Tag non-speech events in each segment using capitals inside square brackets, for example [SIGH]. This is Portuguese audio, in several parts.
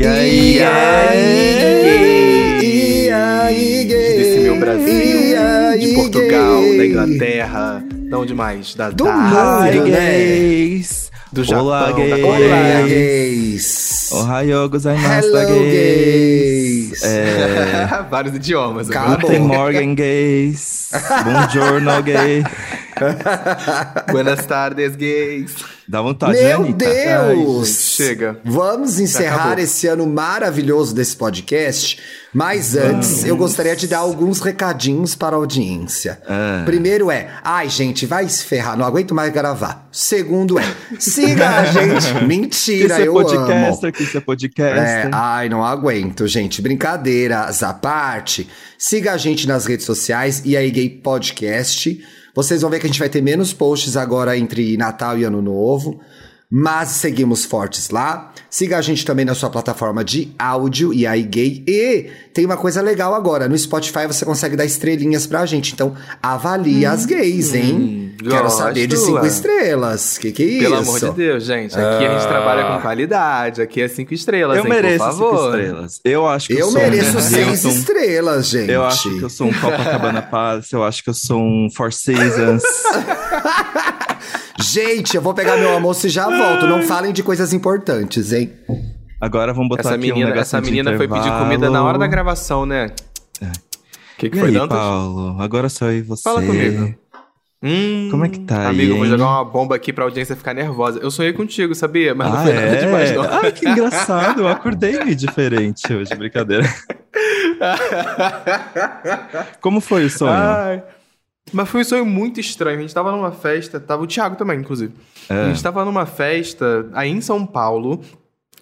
E aí, e aí, e aí, gays? Desse meu Brasil, E aí, de Portugal, gays? da Inglaterra, de onde mais? Da, Do da mundo, né? gays! do Japão, Olá, da gays! Olá, gays! Ohayou gozaimashita, Hello, gays! gays! É, [LAUGHS] Vários idiomas. Guten Morgen, gays! [LAUGHS] Buongiorno, gay! Buenas tardes, gays. Dá vontade, né, Meu Anitta? Deus! gente, chega. Vamos encerrar acabou. esse ano maravilhoso desse podcast, mas antes eu gostaria de dar alguns recadinhos para a audiência. Ah. Primeiro é, ai gente, vai se ferrar, não aguento mais gravar. Segundo é, siga a [LAUGHS] gente. Mentira, ser eu podcaster, amo. quis ser É, podcaster. ai, não aguento, gente. Brincadeiras à parte. Siga a gente nas redes sociais e aí Gay Podcast. Vocês vão ver que a gente vai ter menos posts agora entre Natal e Ano Novo. Mas seguimos fortes lá. Siga a gente também na sua plataforma de áudio e aí gay. E tem uma coisa legal agora. No Spotify você consegue dar estrelinhas pra gente. Então avalie as gays, hein? Quero gosto, saber de cinco ué. estrelas. Que que é isso? Pelo amor de Deus, gente. Aqui a gente trabalha com qualidade. Aqui é cinco estrelas, Eu hein, mereço por cinco estrelas. Eu acho que eu, Eu mereço [LAUGHS] um seis estrelas, gente. Eu acho que eu sou um Copacabana Palace, eu acho que eu sou um Four Seasons. [LAUGHS] Gente, eu vou pegar meu almoço e já volto. Não falem de coisas importantes, hein? Agora vamos botar Essa aqui um menina, negocinho essa de menina foi pedir comida na hora da gravação, né? O que, que E foi, aí, Dantas? Paulo? Agora só eu e você. Fala comigo. Hum, Como é que tá aí, Amigo, eu vou hein? jogar uma bomba aqui pra audiência ficar nervosa. Eu sonhei contigo, sabia? Mas não Ah, foi nada é? demais, não. Ah, que engraçado. Eu acordei meio diferente hoje, brincadeira. [LAUGHS] Como foi o sonho? Ai. Mas foi um sonho muito estranho. A gente tava numa festa, tava o Thiago também, inclusive. É. A gente tava numa festa aí em São Paulo,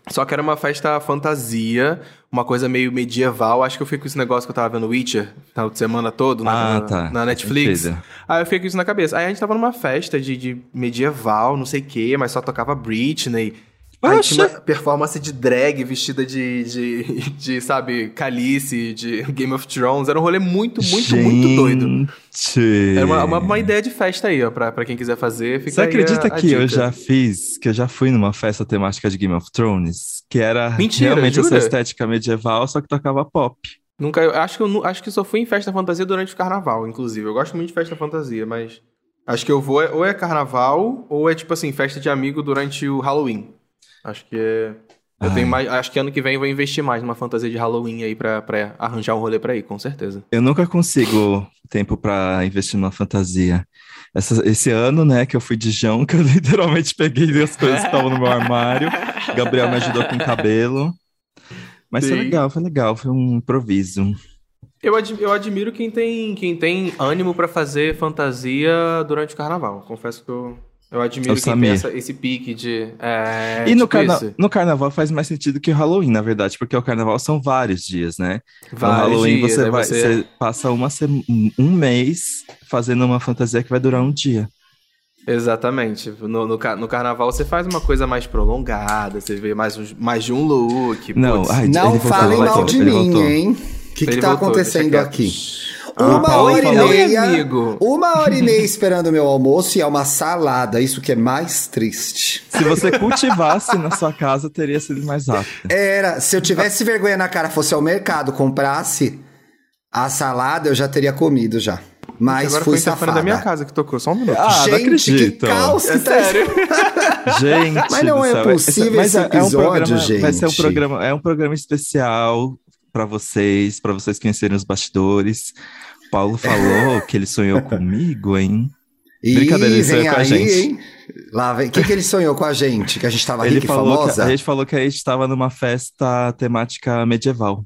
só que era uma festa fantasia, uma coisa meio medieval. Acho que eu fiquei com esse negócio que eu tava vendo Witcher final de semana todo na, Ah, tá. na Netflix. Entendo. Aí eu fiquei com isso na cabeça. Aí a gente tava numa festa de, de medieval, não sei o quê, mas só tocava Britney. Uma performance de drag vestida de, de, [LAUGHS] de, sabe, Calice, de Game of Thrones. Era um rolê muito, muito, muito doido. Gente. Era uma, uma, uma ideia de festa aí, ó, pra, pra quem quiser fazer. Fica Você acredita a- a que eu dica. já fiz, que eu já fui numa festa temática de Game of Thrones? Que era Mentira, realmente essa jura? estética medieval, só que tocava pop. Nunca, eu acho que eu acho que só fui em festa fantasia durante o carnaval, inclusive. Eu gosto muito de festa fantasia, mas acho que eu vou é- ou é carnaval ou é tipo assim, festa de amigo durante o Halloween. Acho que é eu Ai. tenho mais, acho que ano que vem eu vou investir mais numa fantasia de Halloween aí pra, pra arranjar um rolê pra ir, com certeza. Eu nunca consigo tempo pra investir numa fantasia. Essa- esse ano, né, que eu fui de Jão, que eu [LAUGHS] literalmente peguei as coisas que estavam no meu armário. Gabriel me ajudou com o cabelo. Mas foi Sim. legal, foi legal, foi um improviso. Eu, ad- eu admiro quem tem, quem tem ânimo pra fazer fantasia durante o carnaval. Confesso que eu, eu admiro É quem Samir. essa- esse pique de. É, e no, tipo carna- isso. no carnaval faz mais sentido que o Halloween, na verdade, porque o carnaval são vários dias, né? No Vários Halloween dias, você, vai, você- você passa uma um mês fazendo uma fantasia que vai durar um dia. Exatamente. No, no, no carnaval você faz uma coisa mais prolongada, você vê mais, mais de um look. Não, ai, Não falem mal de mim, voltou. hein? O que, que Ele tá voltou, acontecendo aqui? Ah, Uma Paulo hora e meia. Amigo. Uma hora e meia esperando o meu almoço e é uma salada. Isso que é mais triste. Se você cultivasse na sua casa, teria sido mais rápido. Era, se eu tivesse vergonha na cara, fosse ao mercado, comprasse a salada, eu já teria comido já. Mas Agora fui safada. da minha casa que tocou, só um minuto. Ah, não Gente, que acredito. caos que É tá sério. [LAUGHS] Gente, Mas não é céu, possível mas esse é- é um episódio, programa- Vai ser um gente. programa, é um programa especial pra vocês, pra vocês conhecerem os bastidores. Paulo falou que ele sonhou comigo, hein? Ih, Brincadeira, ele vem sonhou com a aí, gente. hein? Lá vem. O que, que ele sonhou com a gente? Que a gente tava Ele rica e falou que, famosa? a gente falou que a gente estava numa festa temática medieval.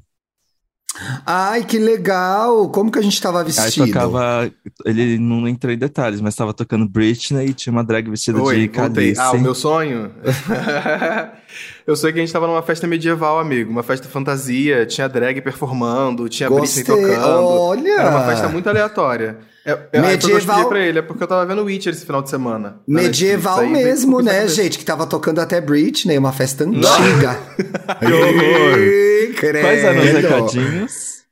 Ai, que legal! Como que a gente tava Aí vestido? tocava, ele não entrou em detalhes, mas estava tocando Britney e tinha uma drag vestida Oi, de. Calice. Ah, o meu sonho? [LAUGHS] eu sei que a gente tava numa festa medieval, amigo. Uma festa fantasia. Tinha drag performando, tinha. Britney tocando. Olha! Era uma festa muito aleatória. É, é, eu Medieval- expliquei pra ele, é porque eu tava vendo Witcher esse final de semana. na Medieval Netflix, aí mesmo, né, cabeça. gente? Que tava tocando até Britney, uma festa antiga. [LAUGHS] Que horror! Quais eram os recadinhos?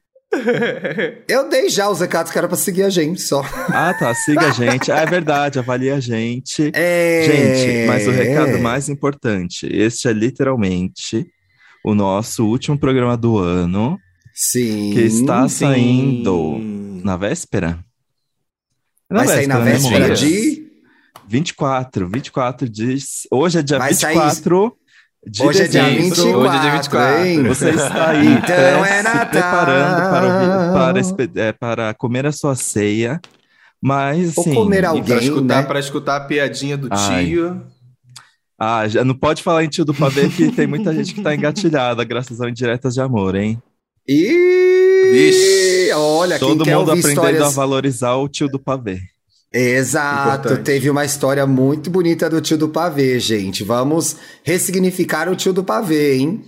Eu dei já os recados que era pra seguir a gente só. Ah, tá. Siga a gente. Ah, é verdade, avalie a gente. É... Gente, mas o recado mais importante, este é literalmente o nosso último programa do ano, Sim. que está Sim. saindo na véspera. É Vai sair na né, véspera amor? de. 24, 24 de. Hoje é dia Vai sair- 24 de Hoje é dia dezembro. 24, Hoje é dia 24. hein? Você está aí Então né, é se Natal. preparando para, ouvir- para, espe- é, para comer a sua ceia. Mas, Ou assim, comer E pra alguém, escutar, né? pra escutar a piadinha do Ai. tio. ah, já não pode falar em tio do pavê que tem muita gente que tá engatilhada graças ao Indiretas de Amor, hein? E Vixe. olha, Todo quem quer mundo ouvir aprendendo a histórias. valorizar o tio do pavê. Exato, Importante. teve uma história muito bonita do tio do pavê, gente. Vamos ressignificar o tio do pavê, hein?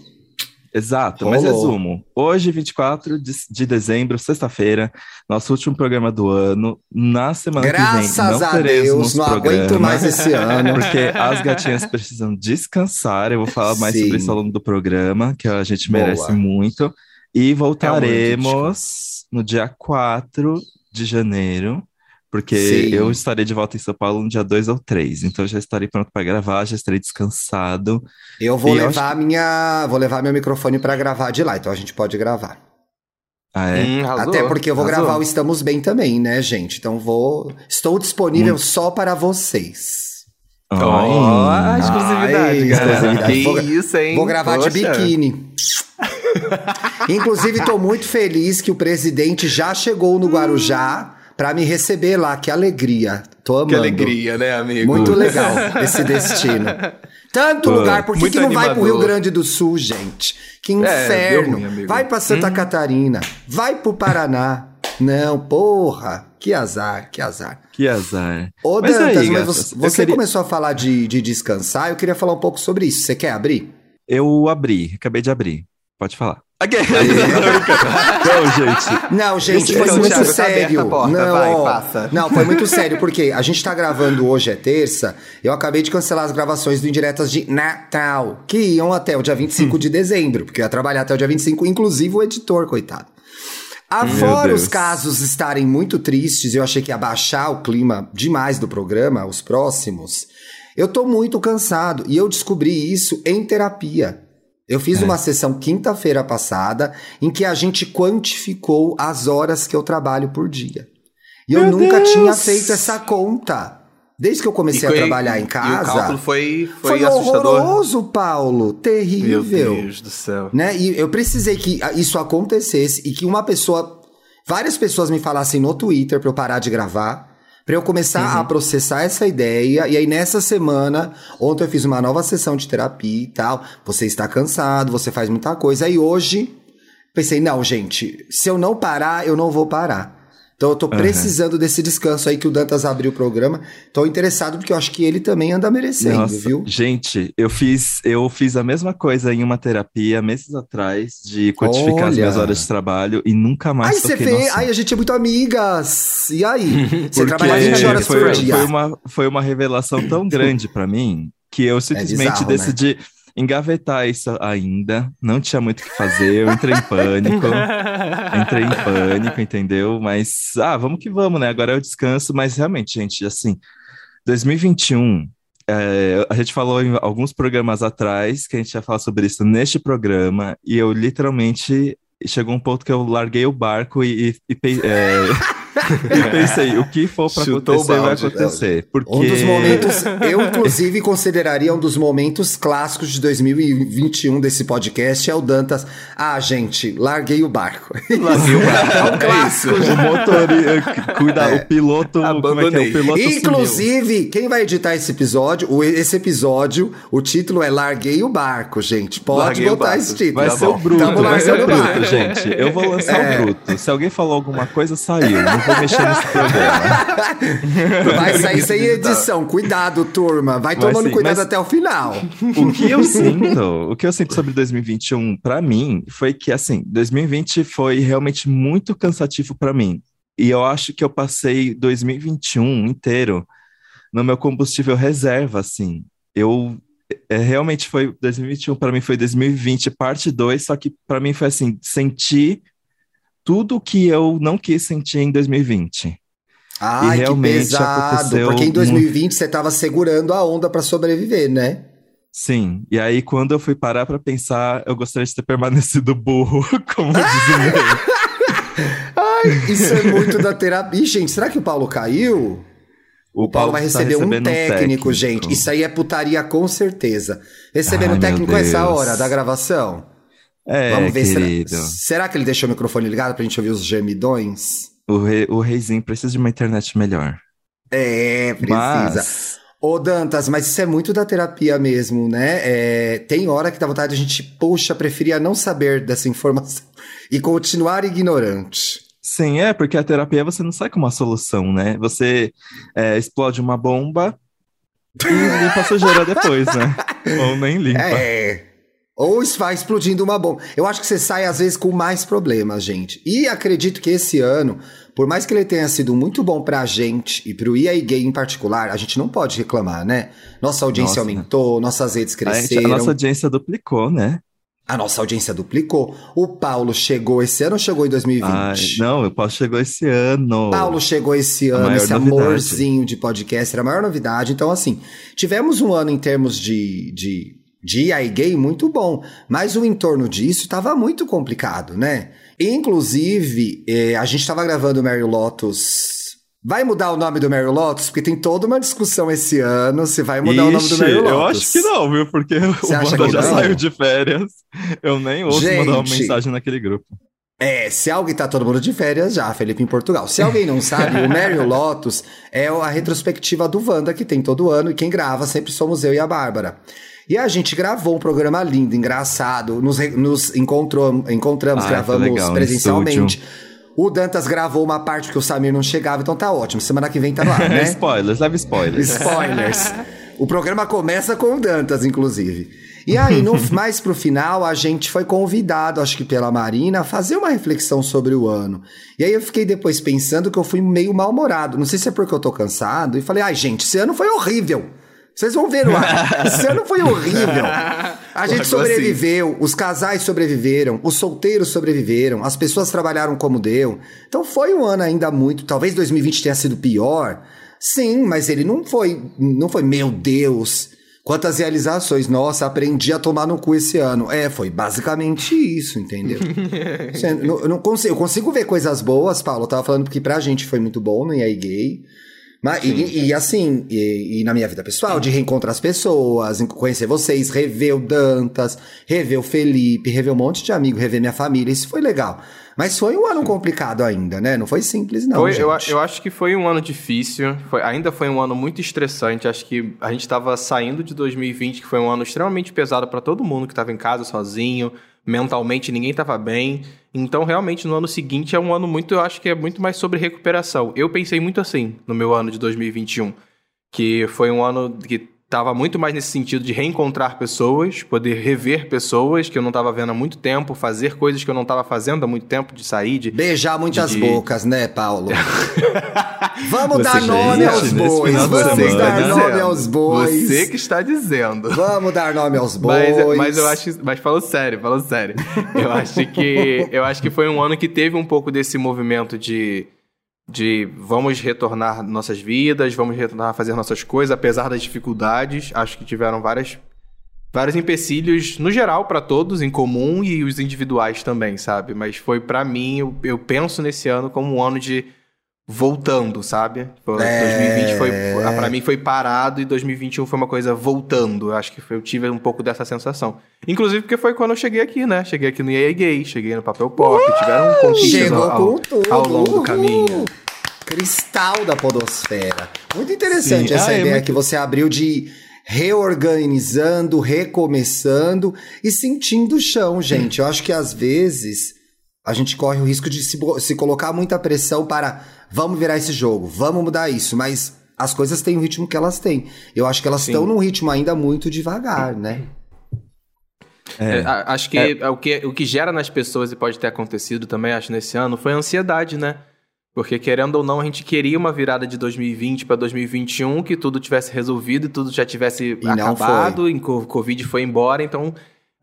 Exato, mas Rolou. resumo. Hoje, 24 de, de dezembro, sexta-feira, nosso último programa do ano. Na semana que vem, Graças não a Deus, não programa, aguento mais esse [LAUGHS] ano. Porque as gatinhas precisam descansar. Eu vou falar mais Sim. sobre isso ao longo do programa, que a gente Boa. merece muito. E voltaremos no dia 4 de janeiro, porque Sim. eu estarei de volta em São Paulo no dia 2 ou 3. Então eu já estarei pronto para gravar, já estarei descansado. Eu vou E eu levar minha, vou levar meu microfone pra gravar de lá, então a gente pode gravar. Ah, é? Hum, arrasou, Até porque eu vou arrasou. gravar o Estamos Bem também, né, gente? Então vou, estou disponível só para vocês. Ó, a Ai. exclusividade, Ai, galera. exclusividade. Que Vou- isso, hein? Vou gravar de Poxa. biquíni. [LAUGHS] Inclusive, tô muito feliz que o presidente já chegou no Guarujá pra me receber lá. Que alegria. Tô amando. Que alegria, né, amigo? Muito [LAUGHS] legal esse destino. Tanto Pô, lugar, por que, que não vai pro Rio animador. Grande do Sul, gente? Que É, inferno. ruim, amigo. vai pra Santa Catarina, vai pro Paraná. Não, porra. Que azar, que azar. Que azar. Ô, Mas Dantas, aí, mas você, você queria- começou a falar de, de descansar, eu queria falar um pouco sobre isso. Você quer abrir? Eu abri, acabei de abrir. Pode falar. [LAUGHS] Não, gente. Não, gente, foi muito Thiago, tá sério. a porta, não, vai, ó, passa. não, foi muito sério, porque a gente tá gravando hoje, é terça, eu acabei de cancelar as gravações do Indiretas de Natal, que iam até o dia 25 de dezembro, porque eu ia trabalhar até o dia 25, inclusive o editor, coitado. Afora os casos estarem muito tristes, eu achei que ia baixar o clima demais do programa, os próximos. Eu tô muito cansado e eu descobri isso em terapia. Eu fiz É. uma sessão quinta-feira passada em que a gente quantificou as horas que eu trabalho por dia. E eu Meu nunca Deus! tinha feito essa conta. Desde que eu comecei foi- a trabalhar em o casa. cálculo foi, foi, foi assustador. horroroso, Paulo. Meu Terrível Deus do céu. né? E eu precisei que isso acontecesse e que uma pessoa, várias pessoas me falassem no Twitter pra eu parar de gravar, pra eu começar a processar essa ideia. E aí nessa semana, ontem eu fiz uma nova sessão de terapia e tal. Você está cansado, você faz muita coisa. E hoje pensei, não, gente, se eu não parar, eu não vou parar. Então eu tô precisando desse descanso aí que o Dantas abriu o programa. Tô interessado porque eu acho que ele também anda merecendo, Nossa, viu? gente, eu fiz, eu fiz a mesma coisa em uma terapia meses atrás, de quantificar as Olha. minhas horas de trabalho e nunca mais Aí você vê, aí a gente é muito amigas. E aí? Você trabalha 20 horas foi, por dia. Foi uma, foi uma revelação tão grande pra mim que eu simplesmente bizarro, né? Engavetar isso ainda. Não tinha muito o que fazer, eu entrei em pânico. [LAUGHS] entrei em pânico, entendeu? Mas, ah, vamos que vamos, né? Agora é o descanso, mas realmente, gente, assim, 2021. é, a gente falou em alguns programas atrás que a gente ia falar sobre isso neste programa, e eu literalmente chegou um ponto que eu larguei o barco e, e- e [LAUGHS] pe- é, e pensei, o que for para acontecer, vai acontecer. Porque... Um dos momentos, eu inclusive consideraria um dos momentos clássicos de 2021 desse podcast é o Dantas. Ah, gente, larguei o barco. Larguei o [LAUGHS] barco. É um clássico. O motorista, cuida, É. o piloto, como é que é? O piloto sumiu. Inclusive, quem vai editar esse episódio, o- esse episódio, o título é Larguei o Barco, gente. Pode Larguei botar esse título. Vai Tá ser bom. o bruto, Tamo vai ser o bruto, barco. gente. Eu vou lançar É. o bruto. Se alguém falou alguma coisa, saiu. Não [LAUGHS] vou mexer nesse programa. [LAUGHS] Vai sair sem edição. Cuidado, turma. Vai tomando sim, cuidado mas- até o final. O que eu sinto, o que eu sinto sobre 2021 pra mim foi que assim, 2020 foi realmente muito cansativo pra mim. E eu acho que eu passei 2021 inteiro no meu combustível reserva, assim. Eu é, realmente foi 2021 pra mim foi 2020 parte 2, só que pra mim foi assim, sentir tudo que eu não quis sentir em 2020. Ai, que realmente pesado. aconteceu Porque em muito. 2020 você tava segurando a onda pra sobreviver, né? Sim, e aí quando eu fui parar pra pensar, eu gostaria de ter permanecido [LAUGHS] burro, como diz o meio. Ai, isso é muito da terapia. Ih, gente, será que o Paulo caiu? O, Paulo, vai tá receber um recebendo técnico, gente. Isso aí é putaria com certeza. Recebendo Ai, um técnico essa hora da gravação. É, Vamos ver. querido. Será, será que ele deixou o microfone ligado pra gente ouvir os gemidões? O, rei, o reizinho precisa de uma internet melhor. É, precisa. Mas, Ô, Dantas, mas isso é muito da terapia mesmo, né? É, tem hora que dá vontade de a gente, poxa, preferia não saber dessa informação e continuar ignorante. sim, é, porque a terapia você não sai com uma solução, né? Você é, explode uma bomba e limpa a sujeira depois, né? [LAUGHS] Ou nem limpa. É. Ou vai explodindo uma bomba. Eu acho que você sai, às vezes, com mais problemas, gente. E acredito que esse ano, por mais que ele tenha sido muito bom pra gente e pro EA Gay em particular, a gente não pode reclamar, né? Nossa audiência Nossa. aumentou, nossas redes A, gente- a cresceram. nossa audiência duplicou, né? A nossa audiência duplicou. O Paulo chegou esse ano ou chegou em 2020? Ai, não, o Paulo chegou esse ano. Paulo chegou esse A ano, esse novidade. amorzinho de podcast, era a maior novidade. Então, assim, tivemos um ano em termos de, de, de AI gay muito bom, mas o entorno disso estava muito complicado, né? Inclusive, eh, a gente estava gravando o Mary Lotus. Vai mudar o nome do Mary Lotus? Porque tem toda uma discussão esse ano se vai mudar o nome do Ixi, Mary Lotus. eu acho que não, viu? Porque Você o Wanda já não? saiu de férias. Eu nem ouço mandar uma Gente. mensagem naquele grupo. É, se alguém tá todo mundo de férias já, Felipe, em Portugal. Se alguém não sabe, o Mary [LAUGHS] Lotus é a retrospectiva do Wanda que tem todo ano e quem grava sempre somos eu e a Bárbara. E a gente gravou um programa lindo, engraçado, nos, nos encontrou, encontramos, foi gravamos legal, presencialmente. O Dantas gravou uma parte que o Samir não chegava, então tá ótimo. Semana que vem tá lá, né? [LAUGHS] spoilers, leve spoilers. Spoilers. O programa começa com o Dantas, inclusive. E aí, no, [LAUGHS] mais pro final, a gente foi convidado, acho que pela Marina, a fazer uma reflexão sobre o ano. E aí eu fiquei depois pensando que eu fui meio mal-humorado. Não sei se é porque eu tô cansado. E falei, ai, gente, esse ano foi horrível. Vocês vão ver ar. [LAUGHS] Esse ano foi horrível. [LAUGHS] A gente sobreviveu, os casais sobreviveram, os solteiros sobreviveram, as pessoas trabalharam como deu. Então foi um ano ainda muito. Talvez 2020 tenha sido pior. Sim, mas ele não foi, não foi, meu Deus. Quantas realizações, nossa, aprendi a tomar no cu esse ano. É, foi basicamente isso, entendeu? [LAUGHS] Eu não, não consigo, eu consigo ver coisas boas, Paulo. Eu tava falando que pra gente foi muito bom no EA Gay. Mas, e, e assim, e, e na minha vida pessoal, de reencontrar as pessoas, conhecer vocês, rever o Dantas, rever o Felipe, rever um monte de amigo, rever minha família, isso foi legal. Mas foi um ano complicado ainda, né? Não foi simples, não. Foi- gente. eu, eu acho que foi um ano difícil, foi- ainda foi um ano muito estressante. Acho que a gente estava saindo de 2020, que foi um ano extremamente pesado para todo mundo que estava em casa sozinho, mentalmente ninguém estava bem. Então, realmente, no ano seguinte é um ano muito, eu acho que é muito mais sobre recuperação. Eu pensei muito assim no meu ano de 2021, que foi um ano que estava muito mais nesse sentido de reencontrar pessoas, poder rever pessoas que eu não estava vendo há muito tempo, fazer coisas que eu não estava fazendo há muito tempo, de sair, de Beijar muitas de- bocas, né, Paulo? [LAUGHS] Vamos Você, dar nome gente, aos bois, vamos dar né? nome aos bois. Você que está dizendo. Vamos dar nome aos [LAUGHS] Mas, bois. mas eu acho, mas falando sério, falando sério. Eu acho que eu acho que foi um ano que teve um pouco desse movimento de de vamos retornar nossas vidas, vamos retornar a fazer nossas coisas, apesar das dificuldades. Acho que tiveram várias vários empecilhos no geral para todos em comum e os individuais também, sabe? Mas foi pra mim, eu, eu penso nesse ano como um ano de voltando, sabe? É. 2020 foi para mim foi parado e 2021 foi uma coisa voltando. Eu acho que foi- eu tive um pouco dessa sensação. Inclusive porque foi quando eu cheguei aqui, né? Cheguei aqui no EA Gay, cheguei no Papel Pop, tiveram conquistas Chegou ao, tudo. ao longo do Uhul. caminho. Cristal da podosfera. Muito interessante Sim. essa Ah, é ideia muito- que você abriu de reorganizando, recomeçando e sentindo o chão, gente. Eu acho que às vezes a gente corre o risco de se, se colocar muita pressão para vamos virar esse jogo, vamos mudar isso, mas as coisas têm o ritmo que elas têm. Eu acho que elas estão num ritmo ainda muito devagar, né? É. É, acho que, o que o que gera nas pessoas e pode ter acontecido também, acho, nesse ano, foi a ansiedade, né? Porque, querendo ou não, a gente queria uma virada de 2020 para 2021, que tudo tivesse resolvido e tudo já tivesse E não acabado, e o Covid foi embora, então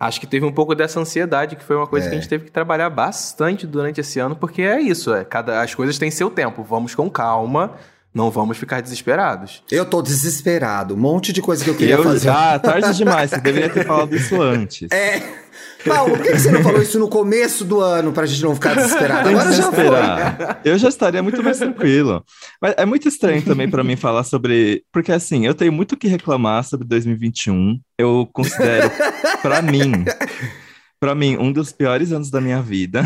acho que teve um pouco dessa ansiedade, que foi uma coisa É. que a gente teve que trabalhar bastante durante esse ano, porque é isso, é, cada, as coisas têm seu tempo, vamos com calma, Não vamos ficar desesperados. Eu tô desesperado. Um monte de coisa que eu queria Eu, fazer. ah, [LAUGHS] tarde demais. Você deveria ter falado isso antes. É. Paulo, por que você não falou isso no começo do ano pra gente não ficar desesperado? Tem Agora já foi. Eu já estaria muito mais tranquilo. Mas é muito estranho também pra mim falar sobre. Porque assim, eu tenho muito o que reclamar sobre 2021. Eu considero, pra mim, pra mim, um dos piores anos da minha vida.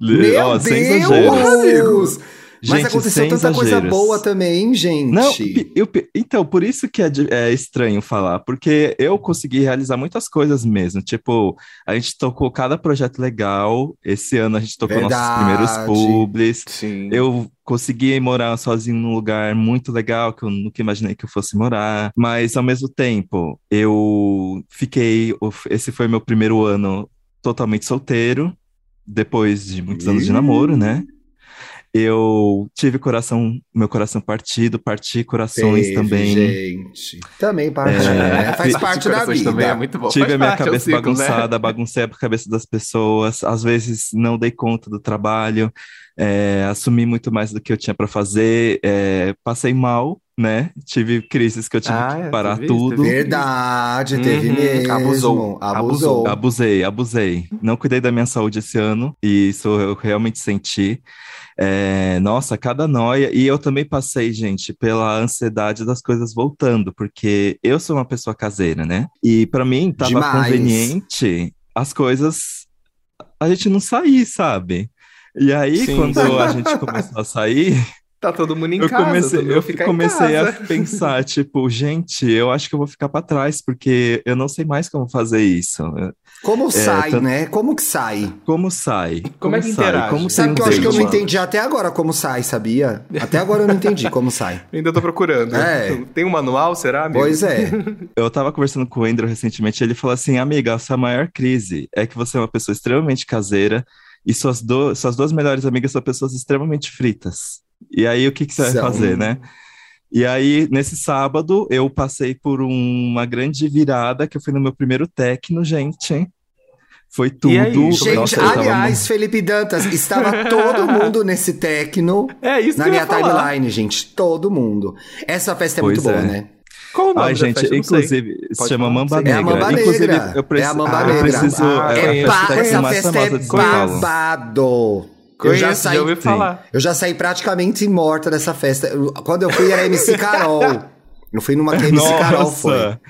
Meu Ó, sem exageros. Mas Gente, aconteceu tanta coisa exageros. boa também, gente. Não, eu então, por isso que é, é estranho falar, porque eu consegui realizar muitas coisas mesmo. Tipo, a gente tocou cada projeto legal. Esse ano a gente tocou nossos Verdade. primeiros publis. Sim. Eu consegui morar sozinho num lugar muito legal, que eu nunca imaginei que eu fosse morar. Mas, ao mesmo tempo, eu fiquei. Esse foi meu primeiro ano totalmente solteiro, depois de muitos anos de namoro, né? Eu tive coração, meu coração partido, parti corações Teve, também. gente. Também parte, É, né? Faz parte da vida. também é muito bom. Tive Faz a minha parte, é cabeça ciclo, né? bagunçada, baguncei a cabeça das pessoas, às vezes não dei conta do trabalho, é, assumi muito mais do que eu tinha para fazer, é, passei mal, né? Tive crises que eu tive Ah, que é, parar teve tudo. teve Verdade, teve Uhum, mesmo. abusou, Abusou. Abusei, abusei. Não cuidei da minha saúde esse ano, e isso eu realmente senti. É, nossa, cada noia. E eu também passei, gente, pela ansiedade das coisas voltando, porque eu sou uma pessoa caseira, né? E para mim tava Demais. conveniente as coisas a gente não sair, sabe? E aí, Sim. quando a gente começou a sair, Tá todo mundo em eu casa. comecei, eu ficar em comecei a pensar, [LAUGHS] tipo, gente, eu acho que eu vou ficar para trás, porque eu não sei mais como fazer isso. Como sai, tanto- né? Como que sai? Como sai? Como é que sai? interage? Como Sabe que eu acho que eu não entendi até agora como sai, sabia? Até agora eu não entendi como sai. [LAUGHS] Ainda tô procurando. É. Tem um manual, será, amigo? Pois é. [LAUGHS] Eu tava conversando com o Andrew recentemente, ele falou assim, amiga, a sua maior crise é que você é uma pessoa extremamente caseira e suas, do- suas duas melhores amigas são pessoas extremamente fritas. E aí, o que que você vai São. fazer, né? E aí, nesse sábado, eu passei por uma grande virada, que eu fui no meu primeiro techno, gente. Foi tudo. aí? Gente, Nossa, eu tava aliás, Felipe Dantas, estava todo [LAUGHS] mundo nesse tecno É isso na que eu minha timeline, gente. Todo mundo. Essa festa é muito Pois boa, é. né? Qual o nome Ai, da gente, sei. inclusive, se chama Mamba sim. É a Negra. Mamba inclusive, Negra. eu preciso, É a Mamba eu Negra. preciso, Ah, é festa essa mais festa é babado. Eu Conheço, já já, saí, ouvi sim. falar. eu já saí praticamente morta dessa festa. Eu- Quando eu fui era MC Carol. [LAUGHS] Eu fui numa que MC Carol foi. Nossa!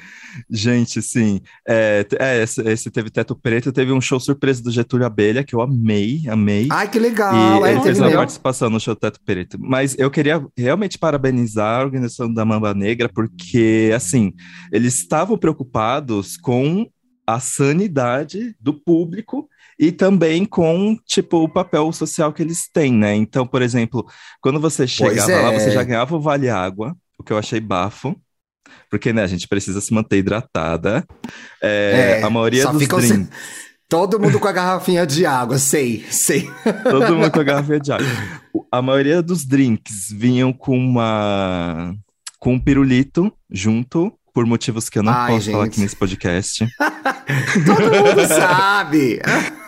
Gente, sim. É, é, esse, esse teve Teto Preto, teve um show surpresa do Getúlio Abelha, que eu amei, amei. Ai, que legal. E é, ele fez uma participação no show Teto Preto. Mas eu queria realmente parabenizar a organização da Mamba Negra, porque, assim, eles estavam preocupados com a sanidade do público e também com, tipo, o papel social que eles têm, né? Então, por exemplo, quando você chegava lá, é. você já ganhava o Vale Água, o que eu achei bafo. Porque, né, a gente precisa se manter hidratada. É, É, a maioria só dos drinks... sem- Todo mundo com a garrafinha de água, sei, sei. [LAUGHS] Todo mundo com a garrafa de água. A maioria dos drinks vinham com uma com um pirulito junto, por motivos que eu não Ai, posso falar gente. aqui nesse podcast. [LAUGHS] Todo mundo sabe.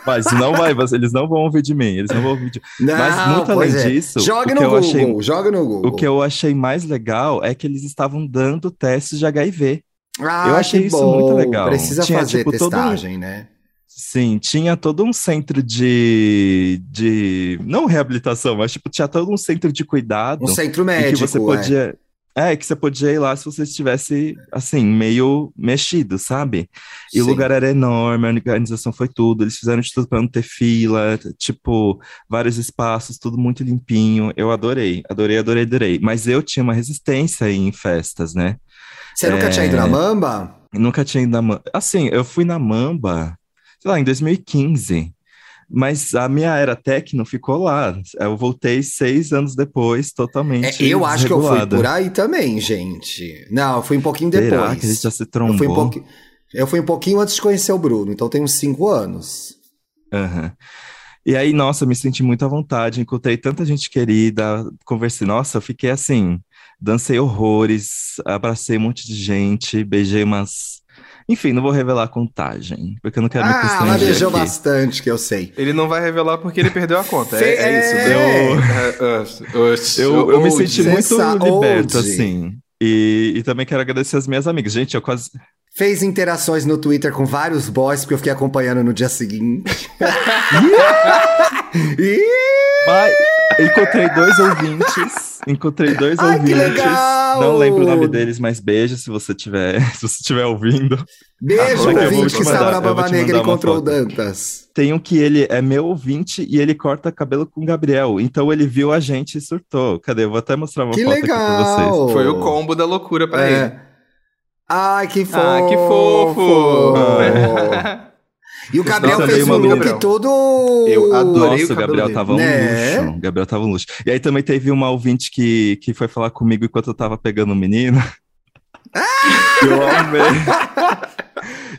Mas não vai, mas eles não vão ouvir de mim, eles não vão ouvir de Não, Mas muito além é. disso, Jogue o no Google, achei- joga no Google. O que eu achei mais legal é que eles estavam dando testes de HIV. Ah, eu achei isso bom. muito legal. Precisa Tinha, fazer tipo, todo testagem, né? Sim, tinha todo um centro de, de não reabilitação, mas tipo, tinha todo um centro de cuidado. Um centro médico, que você é. podia. É, que você podia ir lá se você estivesse, assim, meio mexido, sabe? E o Sim. lugar era enorme, a organização foi tudo, eles fizeram de tudo para não ter fila, tipo, vários espaços, tudo muito limpinho. Eu adorei, adorei, adorei, adorei. Mas eu tinha uma resistência em festas, né? Você nunca tinha ido na É. Mamba? Nunca tinha ido na Mamba. Assim, eu fui na Mamba, sei lá, em 2015. Mas a minha era techno ficou lá. Eu voltei seis anos depois, É, totalmente eu acho que eu fui por aí também, gente. Não, eu fui um pouquinho depois. Será que a gente já se eu, trombou? fui um eu fui um pouquinho antes de conhecer o Bruno, então tem uns cinco anos. Aham. E aí, nossa, eu me senti muito à vontade, encontrei tanta gente querida, conversei, nossa, eu fiquei assim, dancei horrores, abracei um monte de gente, beijei umas. Enfim, não vou revelar a contagem, porque eu não quero me Ah, ela constranger beijou aqui. bastante, que eu sei. Ele não vai revelar porque ele perdeu a conta. É, é isso. é. Eu, Eu, eu me senti muito liberto, assim. E, e também quero agradecer as minhas amigas. Gente, eu quase. Fez interações no Twitter com vários boys, porque eu fiquei acompanhando no dia seguinte. [LAUGHS] [LAUGHS] Ih! Mas encontrei dois ouvintes. Encontrei dois Ai, ouvintes. legal! Não lembro o nome deles, mas beijo se você tiver, [LAUGHS] se você estiver ouvindo. Beijo, Ah, ouvinte te que estava na Baba Negra e encontrou o. Dantas. Tem um que ele é meu ouvinte e ele corta cabelo com o Gabriel. Então ele viu a gente e surtou. Cadê? Eu vou até mostrar uma Que foto aqui pra vocês. legal! Foi o combo da loucura pra É. ele. Ai, que fofo! Ah, que fofo! [LAUGHS] E o Gabriel Nossa, fez eu um look Gabriel. todo... Eu adorei Nossa, o Gabriel dele. tava um Né? luxo. O Gabriel tava um luxo. E aí também teve uma ouvinte que, que foi falar comigo enquanto eu tava pegando o menino. E [LAUGHS] eu amei.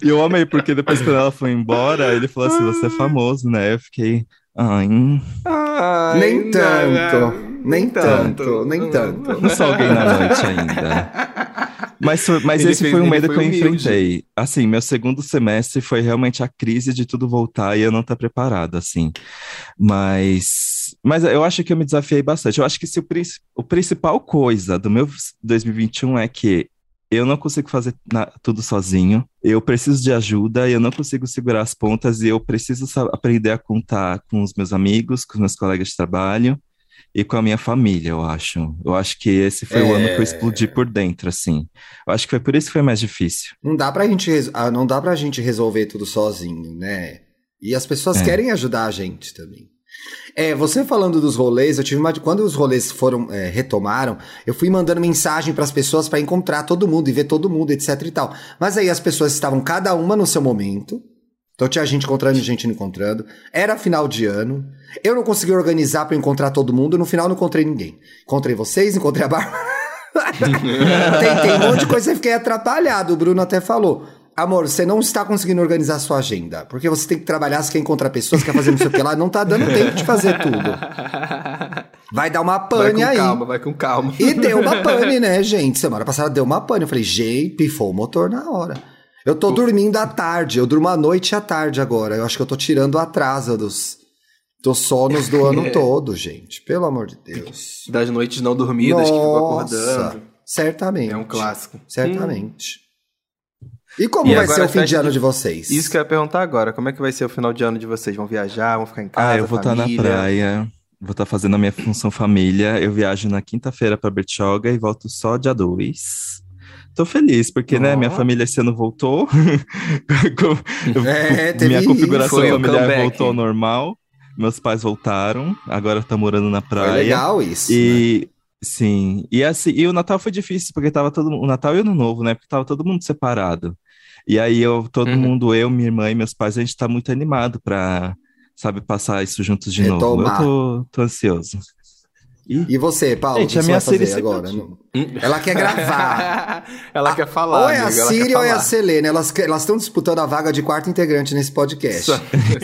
Eu amei, porque depois quando ela foi embora, ele falou assim, você é famoso, né? Eu fiquei... Ai, hum, Ai, Nem não, tanto, nem tanto, nem tanto. não sou alguém na noite ainda. Mas, mas Ele esse fez- foi um medo foi que eu humilde. enfrentei. Assim, meu segundo semestre foi realmente a crise de tudo voltar e eu não estar preparado, assim. Mas, mas eu acho que eu me desafiei bastante. Eu acho que se o, o principal coisa do meu 2021 é que eu não consigo fazer na- tudo sozinho, eu preciso de ajuda, eu não consigo segurar as pontas e eu preciso aprender a contar com os meus amigos, com os meus colegas de trabalho e com a minha família, eu acho. Eu acho que esse foi o ano que eu explodi por dentro, assim. Eu acho que foi por isso que foi mais difícil. Não dá pra gente, ah, não dá pra gente resolver tudo sozinho, né? E as pessoas É. querem ajudar a gente também. É, você falando dos rolês, eu tive uma. Quando os rolês foram, é, retomaram, eu fui mandando mensagem pras pessoas pra encontrar todo mundo e ver todo mundo, etc e tal. Mas aí as pessoas estavam cada uma no seu momento. Então tinha gente encontrando e gente não encontrando. Era final de ano. Eu não consegui organizar pra encontrar todo mundo. No final não encontrei ninguém. Encontrei vocês, encontrei a Bárbara. [LAUGHS] Tentei um monte de coisa e fiquei atrapalhado. O Bruno até falou. Amor, você não está conseguindo organizar a sua agenda. Porque você tem que trabalhar, você quer encontrar pessoas, quer fazer não sei o que lá, não tá dando tempo de fazer tudo. [LAUGHS] Vai dar uma Vai pane com aí. calma, vai com calma. E deu uma [LAUGHS] pane, né, gente? Semana passada deu uma pane. Eu falei, gente, pifou o motor na hora. Eu tô dormindo à tarde, eu durmo à noite e à tarde agora. Eu acho que eu tô tirando o atraso dos, dos sonos do ano [LAUGHS] todo, gente. Pelo amor de Deus. Das noites não dormidas que ficou acordando. certamente. É um clássico. Certamente. E como E vai ser o fim de ano de- vocês? Isso que eu ia perguntar agora. Como é que vai ser o final de ano de vocês? Vão viajar? Vão ficar em casa? Ah, eu vou estar na família? praia, vou estar fazendo a minha função família. Eu viajo na quinta-feira para Bertioga e volto só dia 2. Tô feliz, porque, né, Ó. minha família esse ano voltou. [LAUGHS] É, teve minha configuração Foi familiar voltou ao normal. Meus pais voltaram, agora estão morando na Foi praia. legal isso. né? E sim, e assim, e o Natal foi difícil, porque tava todo o Natal e o Ano Novo, né? Porque tava todo mundo separado. E aí eu, todo Uhum. mundo, eu, minha irmã e meus pais, a gente tá muito animado pra, sabe, passar isso juntos de novo. Retomar. Eu tô, tô ansioso. E E você, Paulo, Gente, o que a você minha vai fazer Siri sempre- agora? Não- Hum. Ela quer gravar. [LAUGHS] ela quer falar. ou é a amigo, ela Siri ou é a. Selene. Elas elas estão disputando a vaga de quarto integrante nesse podcast. São,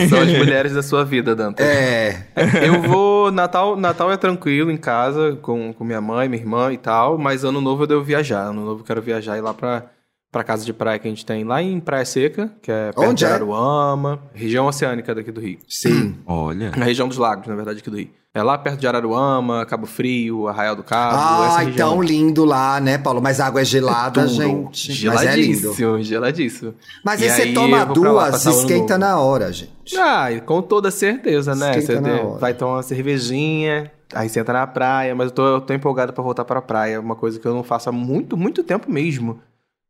são as mulheres da sua vida, Dante. É. Eu vou. Natal, Natal é tranquilo em casa, com, com minha mãe, minha irmã e tal, mas ano novo eu devo viajar. Ano novo eu quero viajar e ir lá pra, pra casa de praia que a gente tem lá em Praia Seca, que é perto Onde de é? Araruama, região oceânica daqui do Rio. Sim. olha, Na região dos lagos, na verdade, aqui do Rio. É lá perto de Araruama, Cabo Frio, Arraial do Cabo, Ah, então lindo lá, né, Paulo? Mas a água é gelada, Tudo. gente. Mas é lindo. Geladíssimo, geladíssimo. Mas E aí você toma lá duas e ano esquenta novo. na hora, gente. Ah, e com toda certeza, né? Esquenta Você na de- hora. vai tomar uma cervejinha, aí senta na praia, mas eu tô, eu tô empolgado pra voltar pra praia. É uma coisa que eu não faço há muito, muito tempo mesmo.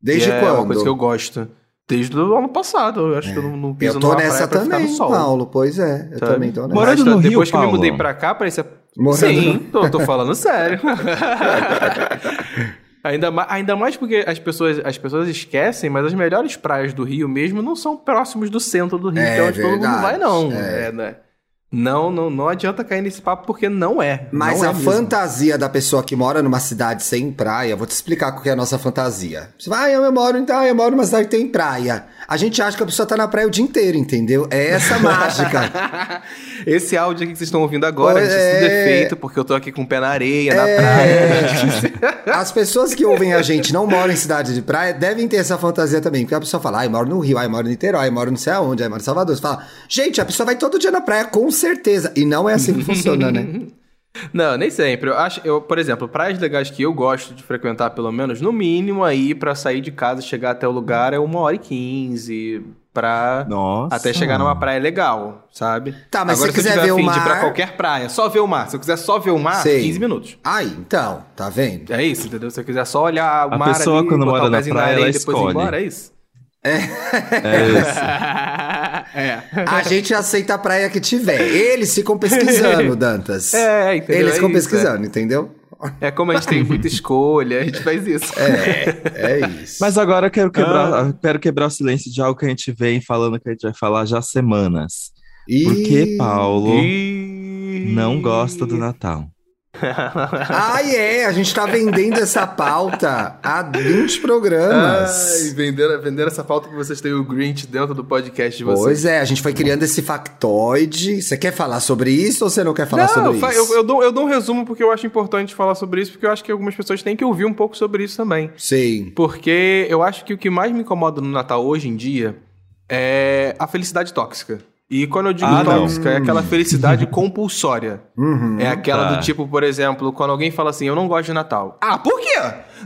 Desde é quando? uma coisa que eu gosto. Desde o ano passado. Eu acho que eu não, não piso Eu tô nessa no também. Paulo. Pois é, eu sabe? também tô nessa. Morando Mas no Rio, depois que eu me Paulo? mudei pra cá, parecia. Morando Sim, tô, tô falando sério. [LAUGHS] ainda, mais, ainda mais porque as pessoas, as pessoas esquecem, mas as melhores praias do Rio mesmo não são próximos do centro do Rio, É que é onde todo mundo vai, não. é. É, né? Não, não, não adianta cair nesse papo porque não é. Mas não a é fantasia da pessoa que mora numa cidade sem praia, vou te explicar qual que é a nossa fantasia. Você vai, ah, eu moro, então, eu moro numa cidade que tem praia. A gente acha que a pessoa tá na praia o dia inteiro, entendeu? É essa mágica. [LAUGHS] Esse áudio aqui que vocês estão ouvindo agora, gente, é defeito, porque eu tô aqui com o pé na areia, na É. praia. [LAUGHS] As pessoas que ouvem a gente não moram em cidade de praia devem ter essa fantasia também. Porque a pessoa fala, ah, eu moro no Rio, ah, eu moro no Niterói, eu moro não sei aonde, ah, eu moro em Salvador. Você fala, gente, a pessoa vai todo dia na praia, com certeza. E não é assim que funciona, né? [LAUGHS] Não, nem sempre. Eu acho, eu, por exemplo, praias legais que eu gosto de frequentar, pelo menos, no mínimo aí, pra sair de casa e chegar até o lugar é uma hora e quinze. Pra Nossa. até chegar numa praia legal, sabe? Tá, mas Agora, se quiser eu tiver ver o afim de ir pra mar- qualquer praia, só ver o mar. Se eu quiser só ver o mar, Sei. 15 minutos. Aí, então, tá vendo? É isso, entendeu? Se eu quiser só olhar o A mar pessoa, ali, quando botar mora o na praia, areia ela e depois ir escolhe. embora, é isso? É isso. [LAUGHS] é. A gente aceita a praia que tiver. Eles ficam pesquisando, [LAUGHS] Dantas. É, entendeu? Eles É ficam isso, pesquisando, entendeu? É como a gente tem muita escolha, a gente faz isso. É, é isso. Mas agora eu quero quebrar, Ah. quero quebrar o silêncio de algo que a gente vem falando que a gente vai falar já há semanas. E- Por que Paulo E- não gosta do Natal? Ah, é, a gente tá vendendo essa pauta há 20 programas. Ai, venderam, venderam essa pauta que vocês têm o Grinch dentro do podcast de vocês. Pois é, a gente foi criando esse factoide. Você quer falar sobre isso ou você não quer falar não, sobre fa- isso? eu, eu dou, eu dou um resumo porque eu acho importante falar sobre isso, porque eu acho que algumas pessoas têm que ouvir um pouco sobre isso também. Sim. Porque eu acho que o que mais me incomoda no Natal hoje em dia é a felicidade tóxica. E quando eu digo Ah, não. tóxica, é aquela felicidade compulsória. Uhum. É aquela Tá. do tipo, por exemplo, quando alguém fala assim, eu não gosto de Natal. Ah, por quê?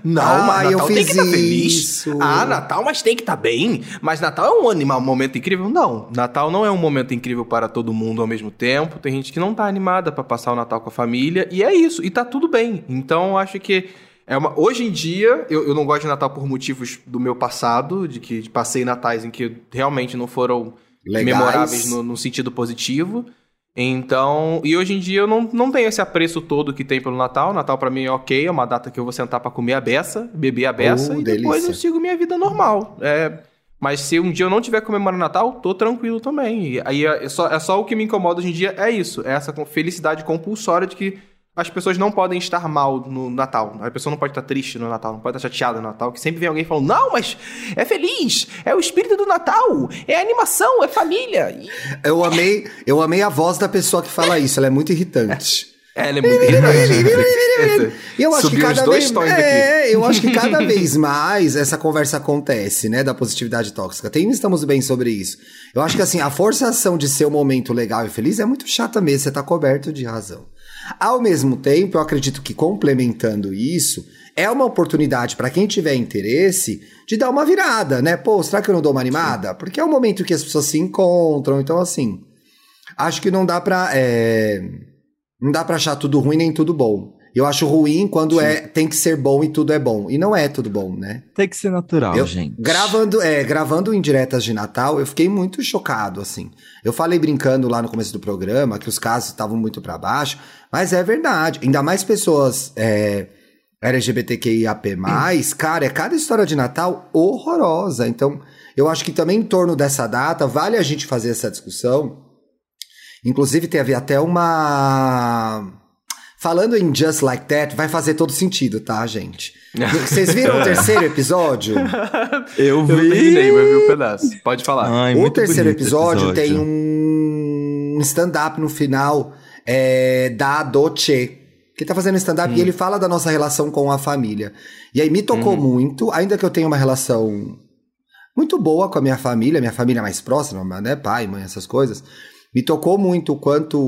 Não, Ah, mas eu Natal tem fiz que estar feliz. isso. Ah, Natal, mas tem que estar bem. Mas Natal é um animal, um momento incrível? Não. Natal não é um momento incrível para todo mundo ao mesmo tempo. Tem gente que não tá animada para passar o Natal com a família. E é isso. E tá tudo bem. Então, eu acho que é uma... hoje em dia, eu, eu não gosto de Natal por motivos do meu passado, de que passei natais em que realmente não foram Legais. memoráveis no, no sentido positivo. Então, e hoje em dia eu não, não tenho esse apreço todo que tem pelo Natal. Natal pra mim é ok, é uma data que eu vou sentar pra comer a beça, beber a beça Oh, e depois delícia. eu sigo minha vida normal. É, mas se um dia eu não tiver comemorando Natal, tô tranquilo também. E aí é só, é só o que me incomoda hoje em dia é isso, é essa felicidade compulsória de que as pessoas não podem estar mal no Natal. A pessoa não pode estar triste no Natal, não pode estar chateada no Natal. Que sempre vem alguém falando, não, mas é feliz, é o espírito do Natal, é animação, é família. E- Eu amei, eu amei a voz da pessoa que fala isso, ela é muito irritante. Ela é muito irritante. Eu acho Subiu que cada dois vez é, eu acho que cada vez mais essa conversa acontece, né, da positividade tóxica. Tem estamos bem sobre isso. Eu acho que assim, a forçação de ser um momento legal e feliz é muito chata mesmo, você tá coberto de razão. Ao mesmo tempo, eu acredito que complementando isso, é uma oportunidade para quem tiver interesse de dar uma virada, né? Pô, será que eu não dou uma animada? Porque é um momento que as pessoas se encontram, então assim, acho que não dá pra. é, Não dá pra achar tudo ruim nem tudo bom. Eu acho ruim quando é tem que ser bom e tudo é bom. E não é tudo bom, né? Tem que ser natural, Eu- gente. Gravando, é, gravando indiretas de Natal, eu fiquei muito chocado, assim. Eu falei brincando lá no começo do programa que os casos estavam muito pra baixo, mas é verdade. Ainda mais pessoas é, LGBTQIAP+, cara, é cada história de Natal horrorosa. Então, eu acho que também em torno dessa data, vale a gente fazer essa discussão. Inclusive, teve até uma... Falando em Just Like That, vai fazer todo sentido, tá, gente? Vocês viram o [LAUGHS] terceiro episódio? Eu Eu vi. não terminei, mas vi um pedaço. Pode falar. Ai, o muito terceiro bonito episódio, tem um stand-up no final é, da Doce, que tá fazendo stand-up Hum. e ele fala da nossa relação com a família. E aí me tocou Uhum. muito, ainda que eu tenha uma relação muito boa com a minha família, minha família mais próxima, né? Pai, mãe, essas coisas. Me tocou muito o quanto o,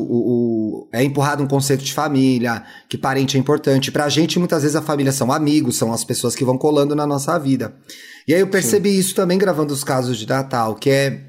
o- é empurrado um conceito de família, que parente é importante. Pra gente, muitas vezes, a família são amigos, são as pessoas que vão colando na nossa vida. E aí eu percebi isso também gravando os casos de Natal, que é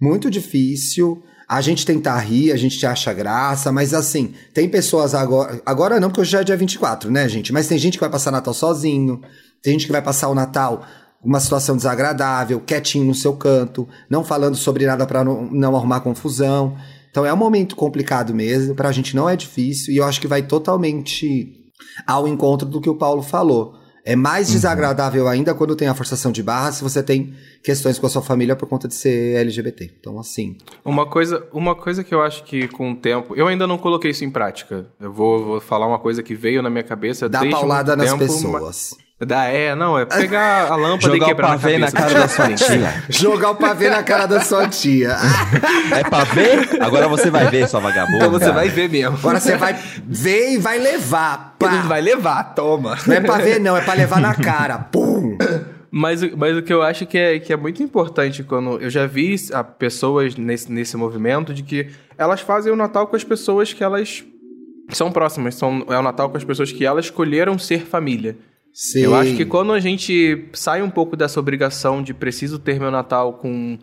muito difícil. A gente tentar rir, a gente acha graça, mas assim, tem pessoas agora. Agora não, porque hoje já é dia 24, né, gente? Mas tem gente que vai passar Natal sozinho, tem gente que vai passar o Natal uma situação desagradável, quietinho no seu canto, não falando sobre nada para não, não arrumar confusão. Então é um momento complicado mesmo, pra gente não é difícil, e eu acho que vai totalmente ao encontro do que o Paulo falou. É mais uhum. desagradável ainda quando tem a forçação de barra se você tem questões com a sua família por conta de ser LGBT. Então, assim. Uma coisa, uma coisa que eu acho que com o tempo. Eu ainda não coloquei isso em prática. Eu vou, vou falar uma coisa que veio na minha cabeça. Dá paulada nas tempo, pessoas. Dá, é, não, é pegar a lâmpada Jogar e quebrar o pavê na, na cara da sua [LAUGHS] tia. Jogar o pavê na cara da sua tia. é pra ver? Agora você vai ver, sua vagabunda. Então você vai ver mesmo. Agora você vai ver e vai levar. Pá. Vai levar, toma. Não é pra ver, não, é pra levar na cara. Pum! Mas, mas o que eu acho que é, que é muito importante quando. Eu já vi a pessoas nesse, nesse movimento de que elas fazem o Natal com as pessoas que elas são próximas. São, é o Natal com as pessoas que elas escolheram ser família. Sim. Eu acho que quando a gente sai um pouco dessa obrigação de preciso ter meu Natal com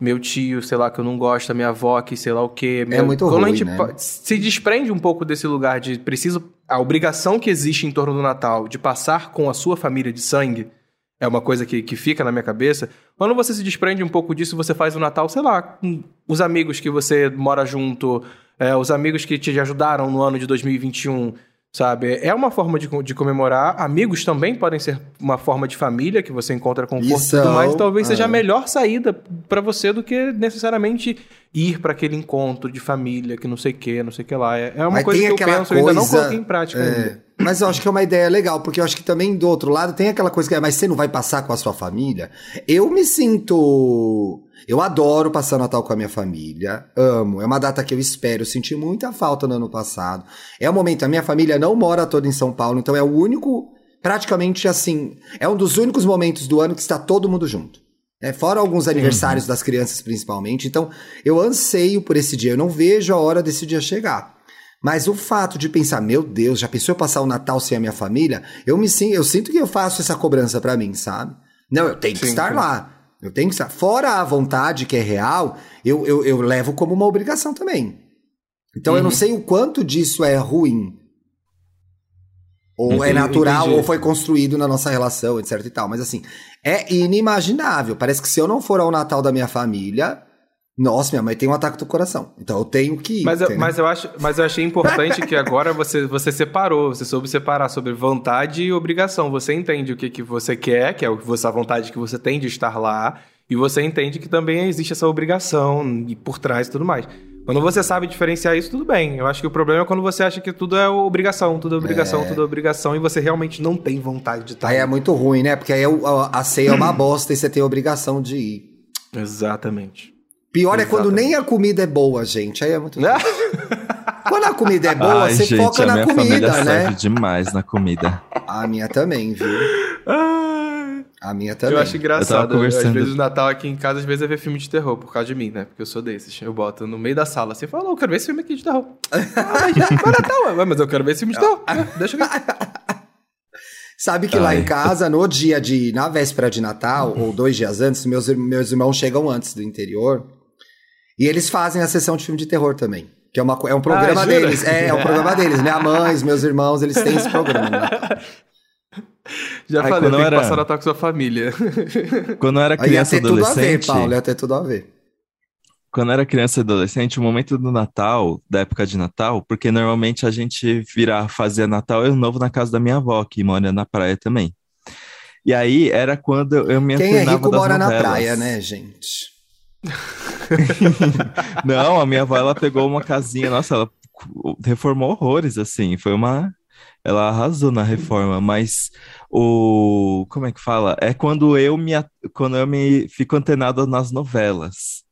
meu tio, sei lá, que eu não gosto, minha avó, que sei lá o quê. Meu... É muito Quando ruim, a gente né? se desprende um pouco desse lugar de preciso... A obrigação que existe em torno do Natal de passar com a sua família de sangue é uma coisa que, que fica na minha cabeça. Quando você se desprende um pouco disso, você faz o Natal, sei lá, com os amigos que você mora junto, é, os amigos que te ajudaram no ano de 2021 sabe? É uma forma de, de comemorar. Amigos também podem ser uma forma de família que você encontra conforto e tudo mais. Talvez é. seja a melhor saída para você do que necessariamente ir para aquele encontro de família que não sei o que, não sei o que lá. É, é uma Mas coisa que eu penso, coisa... eu ainda não coloquei em prática é... Mas eu acho que é uma ideia legal, porque eu acho que também do outro lado tem aquela coisa que é, mas você não vai passar com a sua família? Eu me sinto eu adoro passar Natal com a minha família, amo. É uma data que eu espero, eu senti muita falta no ano passado. É o momento, a minha família não mora toda em São Paulo, então é o único, praticamente assim, é um dos únicos momentos do ano que está todo mundo junto. É, fora alguns aniversários uhum. das crianças, principalmente. Então, eu anseio por esse dia. Eu não vejo a hora desse dia chegar. Mas o fato de pensar, meu Deus, já pensou eu passar o Natal sem a minha família? Eu me eu sinto que eu faço essa cobrança para mim, sabe? Não, eu tenho que sim, estar sim. lá. Eu tenho que estar. Fora a vontade que é real, eu, eu, eu levo como uma obrigação também. Então uhum. eu não uhum. sei o quanto disso é ruim. Ou entendi, é natural, entendi. ou foi construído na nossa relação, etc e tal. Mas assim, é inimaginável. Parece que se eu não for ao Natal da minha família, nossa, minha mãe tem um ataque do coração. Então eu tenho que ir. Mas, eu, mas, eu, acho, mas eu achei importante que agora você, você separou, você soube separar sobre vontade e obrigação. Você entende o que, que você quer, que é a vontade que você tem de estar lá, e você entende que também existe essa obrigação e por trás e tudo mais. Quando você sabe diferenciar isso, tudo bem. Eu acho que o problema é quando você acha que tudo é obrigação, tudo é obrigação, é. tudo é obrigação, e você realmente não tem vontade de estar. Aí é muito ruim, né? Porque aí a ceia é uma bosta e você tem a obrigação de ir. Exatamente. Pior Exatamente. é quando nem a comida é boa, gente. Aí é muito. quando a comida é boa, Ai, você gente, foca na comida, né? Serve demais na comida. A minha também, viu? A minha também. Eu acho engraçado. Eu conversando... Às vezes o Natal aqui em casa, às vezes é ver filme de terror, por causa de mim, né? Porque eu sou desses. Eu boto no meio da sala assim e falo, eu quero ver esse filme aqui de terror. ah, mas Natal, mas eu quero ver esse filme de terror. Deixa eu ver. [LAUGHS] Sabe que Ai. lá em casa, no dia de. Na véspera de Natal, ou dois dias antes, meus, meus irmãos chegam antes do interior. E eles fazem a sessão de filme de terror também. Que é, uma, é um programa ah, deles. É, é um programa deles. Minha mãe, meus irmãos, eles têm esse programa. Né? [LAUGHS] Já Ai, falei, tem era... que passar Natal com sua família. [LAUGHS] Quando eu era criança e adolescente... Ia ter tudo a ver, Paulo, ia ter tudo a ver. Quando eu era criança e adolescente, o momento do Natal, da época de Natal, porque normalmente a gente vira fazer Natal eu novo na casa da minha avó, que mora na praia também. E aí era quando eu me Quem é rico mora novelas. na praia, né, gente? [LAUGHS] não, a minha avó, ela pegou uma casinha, nossa, ela reformou horrores, assim, foi uma... Ela arrasou na reforma, mas o... Como é que fala? É quando eu me, quando eu me fico antenado nas novelas.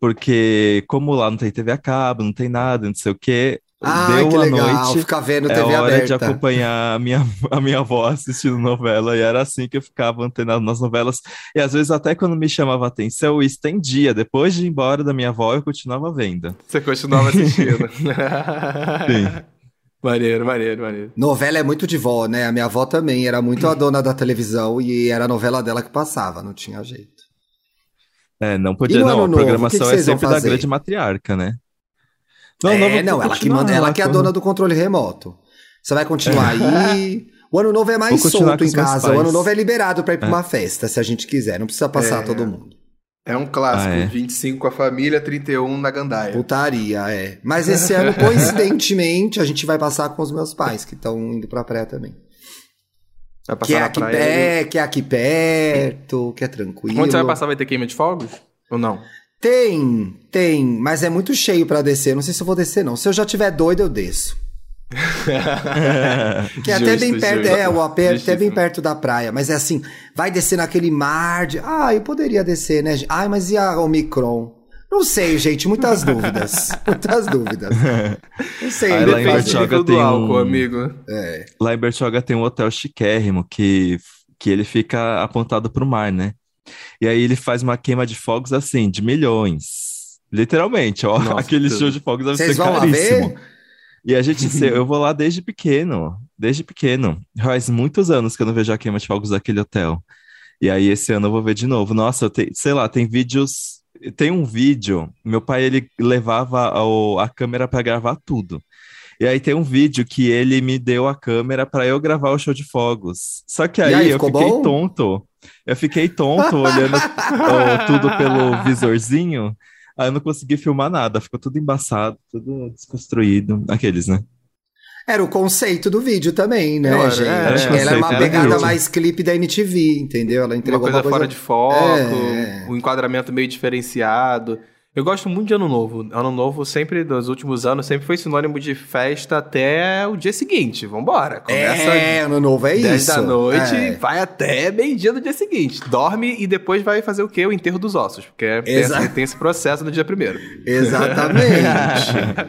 Porque como lá não tem TV a cabo, não tem nada, não sei o quê, ah, Deu que legal, noite, ficar vendo TV é hora aberta. de acompanhar a minha, a minha avó assistindo novela, e era assim que eu ficava antenado nas novelas, e às vezes até quando me chamava atenção, eu estendia, depois de ir embora da minha avó, eu continuava vendo. Você continuava assistindo. [LAUGHS] Sim. Maneiro, maneiro, maneiro. Novela é muito de vó, né? A minha avó também era muito a dona da televisão e era a novela dela que passava, não tinha jeito. É, não podia, não. A programação que que é sempre da grande matriarca, né? Não, é, não, ela que manda, ela que é a dona do controle remoto. Você vai continuar é. aí. O ano novo é mais solto em casa. O ano novo é liberado para ir para é. uma festa, se a gente quiser. Não precisa passar é. todo mundo. É um clássico. Ah, é. 25 com a família, 31 na gandaia. Putaria, é. Mas esse ano, [LAUGHS] coincidentemente, a gente vai passar com os meus pais, que estão indo pra praia também. Vai passar Que é aqui, praia. pé, que é aqui perto, que é tranquilo. Onde você vai passar vai ter queima de fogos? Ou não? Tem, tem, mas é muito cheio pra descer. Não sei se eu vou descer, não. Se eu já tiver doido, eu desço. [LAUGHS] Que é até Justo, bem perto, justo. é, o AP é até bem perto da praia. Mas é assim, vai descer naquele mar de. Ah, eu poderia descer, né? Ai, mas e a Omicron? Não sei, gente, muitas [LAUGHS] dúvidas. muitas dúvidas. Não sei. Aí né, lá em Bertioga nível do tem um- álcool, amigo. É. Lá em Bertioga tem um hotel chiquérrimo que, que ele fica apontado pro mar, né? E aí ele faz uma queima de fogos assim, de milhões. Literalmente, ó. Nossa, aquele show de fogos deve Vocês ser caríssimo. ver? E a gente, [LAUGHS] eu vou lá desde pequeno, desde pequeno. Faz muitos anos que eu não vejo a queima de fogos daquele hotel. E aí esse ano eu vou ver de novo. Nossa, eu tenho, sei lá, tem vídeos, tem um vídeo, meu pai ele levava o- a câmera para gravar tudo. E aí tem um vídeo que ele me deu a câmera para eu gravar o show de fogos. Só que aí, aí, eu fiquei bom? tonto. Eu fiquei tonto [LAUGHS] olhando ó, tudo pelo visorzinho. Aí eu não consegui filmar nada, ficou tudo embaçado, tudo desconstruído. Aqueles, né? Era o conceito do vídeo também, né, Era, gente? era, era Ela é uma pegada era mais clipe da MTV, entendeu? Ela Uma entregou coisa, uma coisa fora de foco, É. um enquadramento meio diferenciado. Eu gosto muito de Ano Novo. Ano Novo sempre, nos últimos anos, sempre foi sinônimo de festa até o dia seguinte. Vambora. Começa É, ano novo é 10 isso. da noite, É. vai até meio-dia do dia seguinte. Dorme e depois vai fazer o quê? O enterro dos ossos. Porque tem, Exa- esse- tem esse processo no dia primeiro. Exatamente.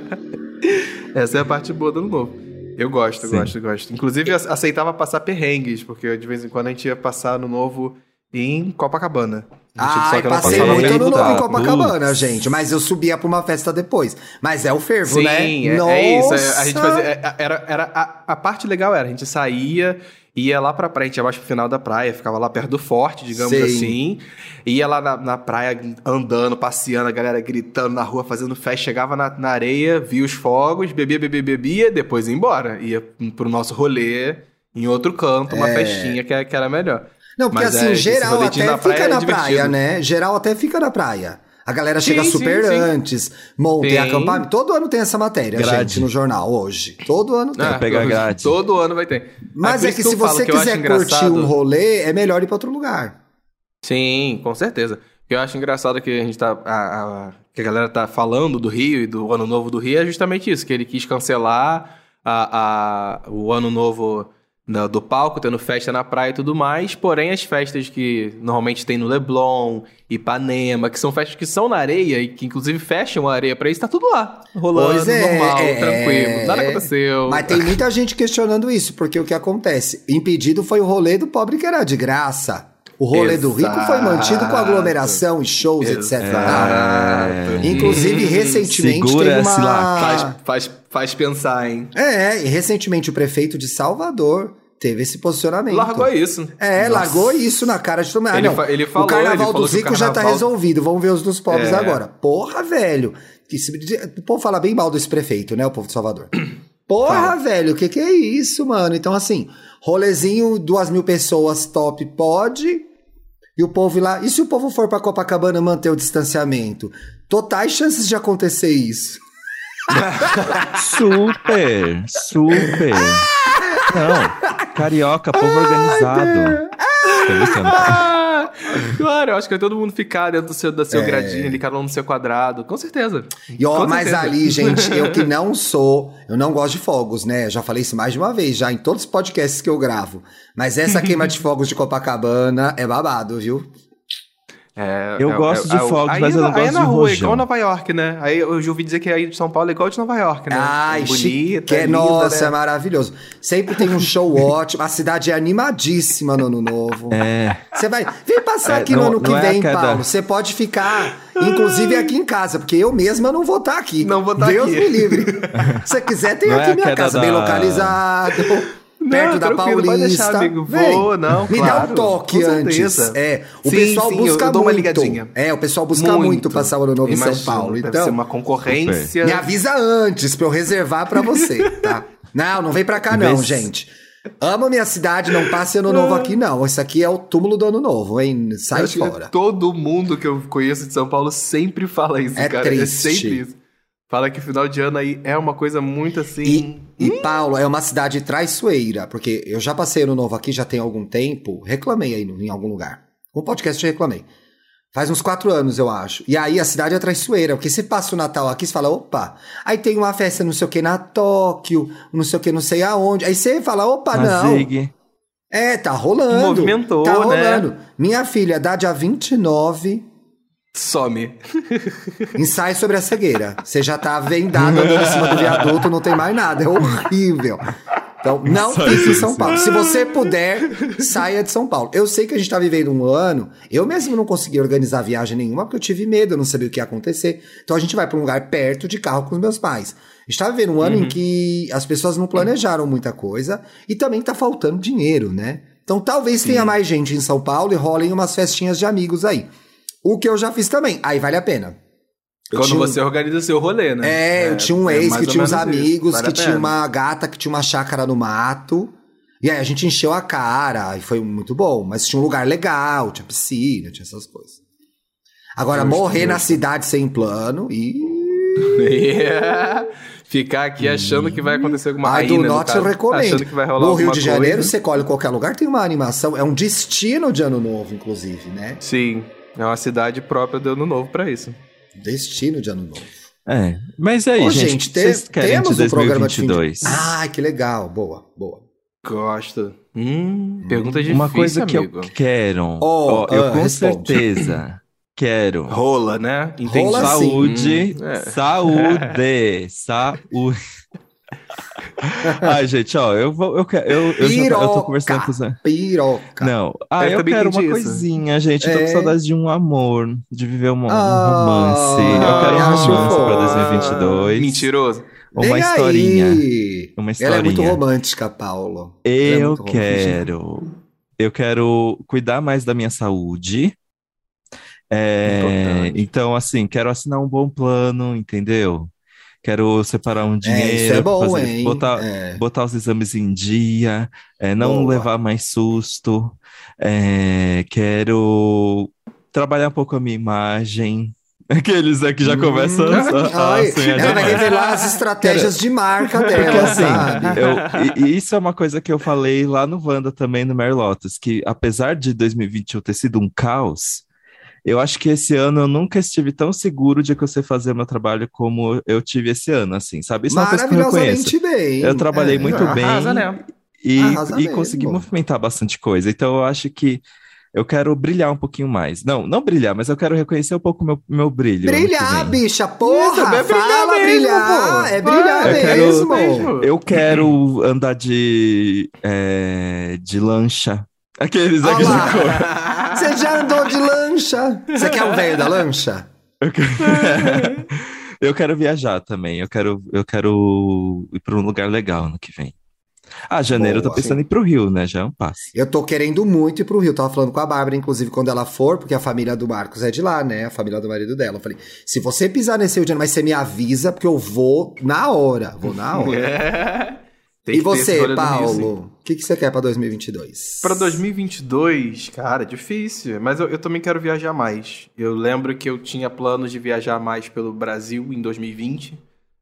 [LAUGHS] Essa é a parte boa do Ano Novo. Eu gosto, Sim. gosto, gosto. Inclusive, eu aceitava passar perrengues, porque de vez em quando a gente ia passar Ano Novo em Copacabana. A não passei muito ano no novo em. Copacabana, Putz. gente. Mas eu subia pra uma festa depois. Mas é o fervo, Sim, né? é, é isso. é, a gente fazia, é, era, era a, a parte legal era, a gente saía, ia lá pra praia, a gente ia mais pro final da praia, ficava lá perto do forte, digamos Sim. assim. Ia lá na, na praia andando, passeando, a galera gritando na rua, fazendo festa. Chegava na, na areia, via os fogos, bebia, bebia, bebia, depois ia embora. Ia pro nosso rolê em outro canto, uma É. festinha que, que era melhor. Não, porque Mas assim, é, geral até na fica é na divertido. praia, né? Geral até fica na praia. A galera Sim, chega sim, super sim. antes, monta Tem. acampamento. Todo ano tem essa matéria, Grade. gente, no jornal hoje. Todo ano tem. Ah, pegar grade. Todo ano vai ter. Mas é isso que eu se você que quiser curtir engraçado- um rolê, é melhor ir pra outro lugar. Sim, com certeza. O que eu acho engraçado que a gente tá. a- a- que a galera tá falando do Rio e do Ano Novo do Rio é justamente isso, que ele quis cancelar a, a- o Ano Novo da- do palco, tendo festa na praia e tudo mais, porém as festas que normalmente tem no Leblon, Ipanema, que são festas que são na areia e que inclusive fecham a areia pra isso, tá tudo lá, rolando, é, normal, é, tranquilo, nada aconteceu. Mas tem muita gente questionando isso, porque o que acontece? Impedido foi o rolê do pobre que era de graça. O rolê do rico foi mantido com Exato. aglomeração e shows, etc. Exato. Inclusive, recentemente Segura teve uma... lá. Faz, faz, faz pensar, hein? É, e recentemente o prefeito de Salvador teve esse posicionamento. Largou isso. É, Nossa. largou isso na cara de todo mundo. Ah, Ele fa- ele falou, o carnaval dos ricos já tá carnaval- resolvido, vamos ver os dos pobres É. agora. Porra, velho. Se- O povo fala bem mal desse prefeito, né, o povo de Salvador. Porra, velho, o que que é isso, mano? Então, assim, rolezinho, duas mil pessoas top pode, e o povo ir lá... E se o povo for pra Copacabana manter o distanciamento? Totais chances de acontecer isso. [LAUGHS] Super, super. Não, carioca, povo organizado. Brincando. Ah, [LAUGHS] claro, eu acho que vai todo mundo ficar dentro do seu, do seu É. gradinho ali, cada um no seu quadrado. Com certeza. E ó, Com mas certeza. ali, gente, eu que [LAUGHS] não sou, eu não gosto de fogos, né? Já falei isso mais de uma vez, já em todos os podcasts que eu gravo. Mas essa [LAUGHS] queima de fogos de Copacabana é babado, viu? É, Eu é- gosto é- de é fogos, aí mas eu é não na- aí gosto é na de rua, rojão. igual Nova York, né? Aí eu já ouvi dizer que aí de São Paulo é igual de Nova York, né? Ai, bonita, chique. linda, Nossa, é né? maravilhoso. Sempre tem um show [LAUGHS] ótimo. A cidade é animadíssima no ano novo. É, Você vai. Vem passar É, aqui no não- ano que é vem, Paulo. Você pode ficar, inclusive, aqui em casa, porque eu mesma não vou estar aqui. Não vou estar Deus aqui. me livre. [LAUGHS] Se você quiser, tem Não é aqui minha casa, da- bem localizado. Perto da Paulista. pode deixar, amigo. Vem, Vou, não, Me claro, dá um toque antes. É, o Sim, pessoal sim, busca eu dou uma muito. ligadinha. É, o pessoal busca muito, passar o ano novo em São Imagino, Paulo. Deve Então, ser uma concorrência. me avisa antes pra eu reservar pra você, tá? [LAUGHS] Não, não vem pra cá não, gente. Amo minha cidade, não passe ano novo aqui não. Isso aqui é o túmulo do ano novo, hein? Sai fora. Todo mundo que eu conheço de São Paulo sempre fala isso, É cara. triste. É sempre isso. Fala que final de ano aí é uma coisa muito assim. E, e Paulo, é uma cidade traiçoeira, porque eu já passei ano novo aqui, já tem algum tempo, reclamei aí em algum lugar. Um podcast eu reclamei. Faz uns quatro anos, eu acho. E aí a cidade é traiçoeira, porque você passa o Natal aqui, você fala, opa, aí tem uma festa não sei o que na Tóquio, não sei o que não sei aonde. Aí você fala, opa, não. Zig. É, tá rolando. Movimentou, tá né? rolando. Né? Minha filha, dá dia 29, Some. [LAUGHS] Ensaio sobre a cegueira. Você já tá vendado andando em cima do viaduto, não tem mais nada. É horrível. Então, não fique em São Paulo. Se você puder, saia de São Paulo. Eu sei que a gente tá vivendo um ano. Eu mesmo não consegui organizar viagem nenhuma porque eu tive medo, eu não sabia o que ia acontecer. Então a gente vai para um lugar perto de carro com os meus pais. A gente tá vivendo um ano uhum. em que as pessoas não planejaram muita coisa e também tá faltando dinheiro, né? Então talvez Sim. tenha mais gente em São Paulo e rolem umas festinhas de amigos aí. O que eu já fiz também. Aí vale a pena. Eu Quando você organiza seu rolê, né? É, é eu tinha um é ex que tinha uns amigos, vale que tinha uma gata que tinha uma chácara no mato. E aí a gente encheu a cara e foi muito bom. Mas tinha um lugar legal, tinha piscina, tinha essas coisas. Agora, morrer na cidade sem plano e. [LAUGHS] Ficar aqui achando que vai acontecer alguma coisa. do Norte eu recomendo. Achando que vai rolar no Rio de Janeiro, coisa. você colhe qualquer lugar, tem uma animação. É um destino de ano novo, inclusive, né? Sim. É uma cidade própria do ano novo para isso. Destino de ano novo. É, mas aí, Ô, gente, gente te, vocês querem temos de 2022? Um programa de fim de... Ah, que legal. Boa, boa. Gosto. Hum, pergunta difícil, Uma coisa amigo. que eu quero. Oh, oh, eu uh, com responde. certeza quero. Rola, né? Entendi. Rola saúde, hum, é. saúde, [LAUGHS] saúde. [LAUGHS] Ai, gente, ó, eu vou. Eu, quero, eu, eu, piroca, já, eu tô conversando com você. Piroca. Não. Ah, eu, eu quero uma isso. coisinha, gente. Eu tô com é. saudade de um amor, de viver um, um romance. eu quero um romance pra 2022. Mentiroso. Uma historinha. Aí. Uma historinha. Ela é muito romântica, Paulo. Eu é quero. Eu quero cuidar mais da minha saúde. É, então, assim, quero assinar um bom plano, entendeu? Quero separar um dinheiro, é, isso é bom, fazer, hein? Botar, é. botar os exames em dia, é, não Boa. levar mais susto, é, quero trabalhar um pouco a minha imagem. [LAUGHS] Aqueles né, que já hum. começam a, a, Ai, Ela vai revelar as estratégias de marca dela, assim, sabe? Eu, e, isso é uma coisa que eu falei lá no Wanda também, no Merlotus, que apesar de 2021 ter sido um caos, eu acho que esse ano eu nunca estive tão seguro de que eu sei fazer meu trabalho como eu tive esse ano, assim, sabe? Isso é uma coisa que eu reconheço. bem. Eu trabalhei é, muito arrasa, bem né? e, e consegui movimentar bastante coisa. Então eu acho que eu quero brilhar um pouquinho mais. Não, não brilhar, mas eu quero reconhecer um pouco meu, meu brilho. Brilhar, bicha, porra! Isso, é fala brilhar, brilhar é brilhar eu mesmo. Quero, eu quero andar de, é, de lancha. Aqueles aqui Você já andou de lancha? Você quer um [LAUGHS] velho da lancha? Eu quero... [LAUGHS] eu quero viajar também. Eu quero, eu quero ir para um lugar legal no que vem. Ah, janeiro Boa, eu tô pensando sim. em ir pro Rio, né? Já é um passo. Eu tô querendo muito ir pro Rio. Tava falando com a Bárbara, inclusive, quando ela for, porque a família do Marcos é de lá, né? A família do marido dela. Eu falei, se você pisar nesse Rio de Janeiro, mas você me avisa, porque eu vou na hora. Vou na hora. [LAUGHS] e você, Paulo? O que, que você quer pra 2022? Pra 2022, cara, difícil. Mas eu, eu também quero viajar mais. Eu lembro que eu tinha planos de viajar mais pelo Brasil em 2020.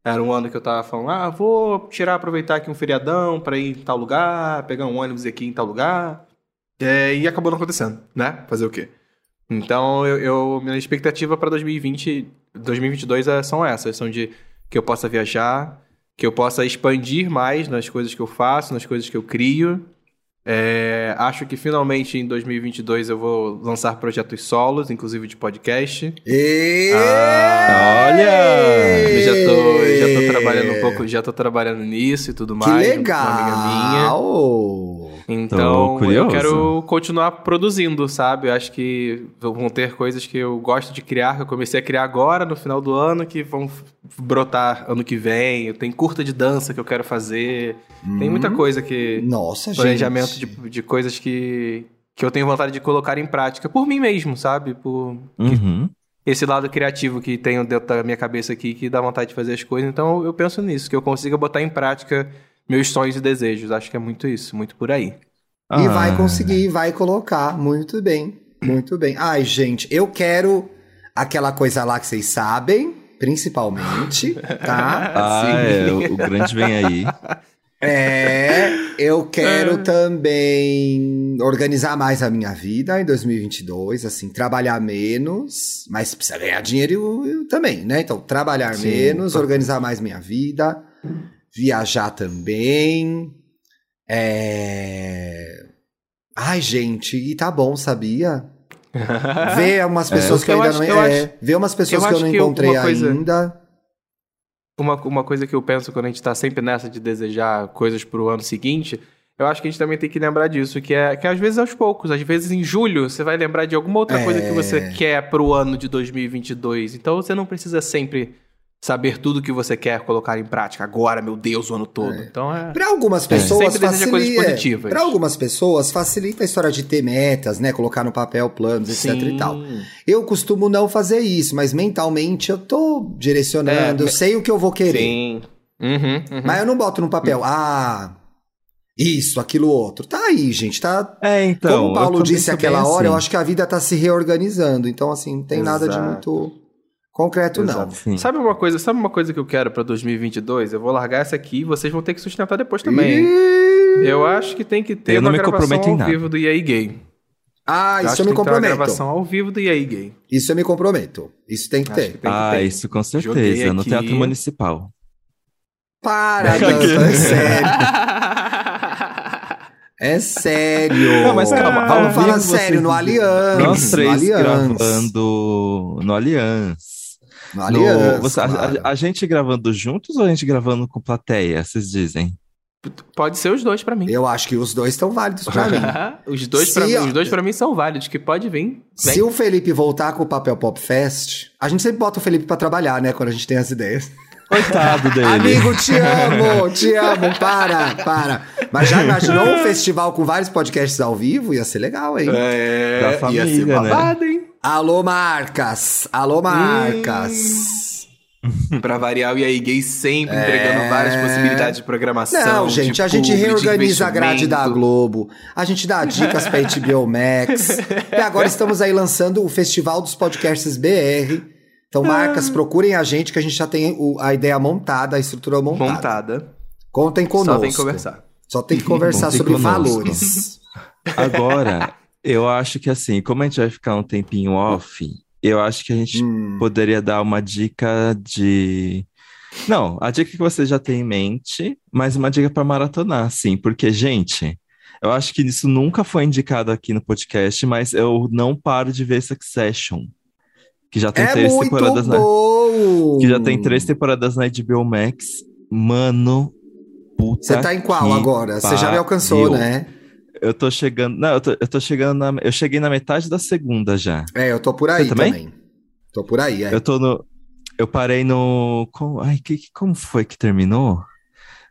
Era um ano que eu tava falando, ah, vou tirar, aproveitar aqui um feriadão para ir em tal lugar, pegar um ônibus aqui em tal lugar. É, e acabou não acontecendo, né? Fazer o quê? Então, eu, eu minha expectativa para 2020, 2022 é, são essas, são de que eu possa viajar, que eu possa expandir mais nas coisas que eu faço, nas coisas que eu crio. É, acho que finalmente em 2022 eu vou lançar projetos solos, inclusive de podcast. E... Ah, olha! Eu já tô, já tô trabalhando um pouco, já tô trabalhando nisso e tudo mais. Que legal! uma amiga minha. Então, eu quero continuar produzindo, sabe? Eu acho que vão ter coisas que eu gosto de criar, que eu comecei a criar agora, no final do ano, que vão brotar ano que vem. Eu tenho curta de dança que eu quero fazer. Hum. Tem muita hum. coisa que. Nossa, planejamento de, de coisas que, que eu tenho vontade de colocar em prática por mim mesmo, sabe? Por. Uhum. esse lado criativo que tenho dentro da minha cabeça aqui, que dá vontade de fazer as coisas. Então eu penso nisso, que eu consiga botar em prática meus sonhos e desejos. Acho que é muito isso, muito por aí. Ah. E vai conseguir, vai colocar. Muito bem, muito bem. Ai, gente, eu quero aquela coisa lá que vocês sabem. principalmente, tá? [LAUGHS] Ah, é, o, o grande vem aí. [LAUGHS] É, eu quero também organizar mais a minha vida em 2022, assim, trabalhar menos, mas precisa ganhar dinheiro eu- eu também, né? Então, trabalhar Sim. menos, organizar mais minha vida, viajar também. É... Ai, gente, e tá bom, sabia? [LAUGHS] Ver umas pessoas É, que eu eu ainda acho- não eu é, acho- ver umas pessoas eu que eu não encontrei uma coisa- ainda. Uma, uma coisa que eu penso quando a gente tá sempre nessa de desejar coisas pro ano seguinte, eu acho que a gente também tem que lembrar disso, que é que às vezes aos poucos, às vezes em julho você vai lembrar de alguma outra coisa que você É. quer pro ano de 2022. Então você não precisa sempre saber tudo que você quer colocar em prática agora, meu Deus, o ano todo. Então é. Para algumas pessoas Sempre deseja coisas facilita. Para algumas pessoas facilita a história de ter metas, né, colocar no papel planos, etc e tal. Eu costumo não fazer isso, mas mentalmente eu tô direcionando, É, eu sei o que eu vou querer. Sim. Uhum, uhum. Mas eu não boto no papel, ah, isso, aquilo outro. Tá aí, gente, tá É, então. Como o eu Paulo disse aquela hora, eu assim. acho que a vida tá se reorganizando. Então, assim, não tem nada de Exato. muito concreto, não. Exato. Sim. Sabe uma coisa, sabe uma coisa que eu quero pra 2022? Eu vou largar essa aqui e vocês vão ter que sustentar depois também. Ih! Eu acho que tem que ter Eu não uma me gravação comprometo em ao nada. vivo do EA Gay. Ah, Eu isso eu que me tem que ter uma comprometo. gravação ao vivo do EA Gay. Isso eu me comprometo. Isso tem que Acho ter. que tem que Ah, ter. isso com certeza. No aqui. Teatro Municipal. Para, Dantas, é [LAUGHS] sério. É sério. Não, mas calma, Vamos falar sério, no Allianz. Nós três no Allianz. gravando no Allianz. No No- Allianz, você- a- claro. a, a gente gravando juntos ou a gente gravando com plateia? Vocês dizem? Pode ser os dois pra mim. Eu acho que os dois estão válidos pra mim. [LAUGHS] os dois pra mim, os dois para mim são válidos, que pode vir. Vem. Se o Felipe voltar com o Papel Pop Fest, a gente sempre bota o Felipe pra trabalhar, né? Quando a gente tem as ideias. Coitado dele. Amigo, te amo, te amo, para, para. Mas já imaginou um [LAUGHS] festival com vários podcasts ao vivo? Ia ser legal, hein? É, Da ia família, ser né? babado, hein? Alô, marcas! Alô, marcas! [LAUGHS] Pra variar, o EA Gay sempre entregando várias possibilidades de programação. É. Não, gente, a gente publi, de reorganiza a grade da. Globo, a gente dá dicas pra [LAUGHS] HBO Max. e agora estamos aí lançando o Festival dos Podcasts BR. Então, marcas, procurem a gente que a gente já tem a ideia montada, a estrutura montada. Montada. Contem conosco. Só tem que conversar. Só tem que conversar sobre conosco. valores. Agora, eu acho que assim, como a gente vai ficar um tempinho off, eu acho que a gente Hum. poderia dar uma dica de. Não, a dica que você já tem em mente, mas uma dica para maratonar, sim, porque, gente, eu acho que isso nunca foi indicado aqui no podcast, mas eu não paro de ver Succession, que já tem É três temporadas na, que já tem três temporadas na HBO Max. Mano, puta Você tá em qual agora? Você já me alcançou, né? Eu tô chegando. Não, eu tô, eu tô chegando na. Eu cheguei na metade da segunda já. É, eu tô por aí também? também. Tô por aí, é. Eu tô no. Eu parei no. Como, ai, que, como foi que terminou?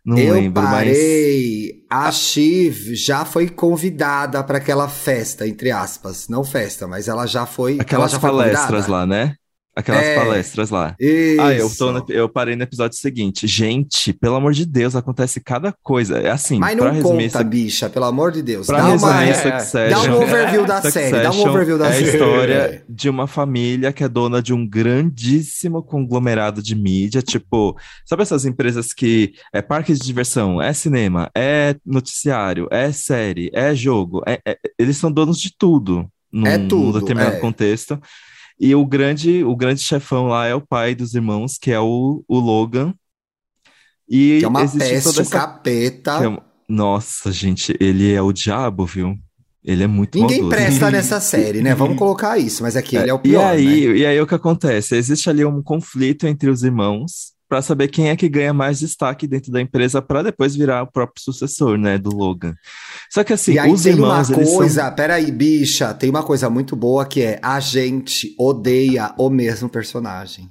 Não eu lembro, mas. parei. A Shiv já foi convidada para aquela festa, entre aspas. Não festa, mas ela já foi. Aquelas ela já foi palestras convidada. lá, né? Aquelas É. palestras lá. Isso. Ah, eu, tô no- eu parei no episódio seguinte. Gente, pelo amor de Deus, acontece cada coisa. É assim, Mas não resumir conta, isso bicha, pelo amor de Deus. Pra Dá uma, resumir é, Succession. dá um overview da série. Dá um overview da é a série. história de uma família que é dona de um grandíssimo conglomerado de mídia, tipo, sabe essas empresas que é parque de diversão, é cinema, é noticiário, é série, é jogo, é- é- eles são donos de tudo num, É num tudo, determinado é. contexto. E o grande, o grande chefão lá é o pai dos irmãos, que é o, o Logan. E Que é uma peste, toda essa capeta. é Nossa, gente, ele é o diabo, viu? Ele é muito Ninguém maldoso. presta nessa série, né? Vamos colocar isso, mas aqui ele é o E pior, aí, né? e aí o que acontece? Existe ali um conflito entre os irmãos para saber quem é que ganha mais destaque dentro da empresa para depois virar o próprio sucessor, né, do Logan. Só que assim, e aí os tem irmãos, uma eles são- coisa, peraí, bicha, tem uma coisa muito boa que é a gente odeia o mesmo personagem.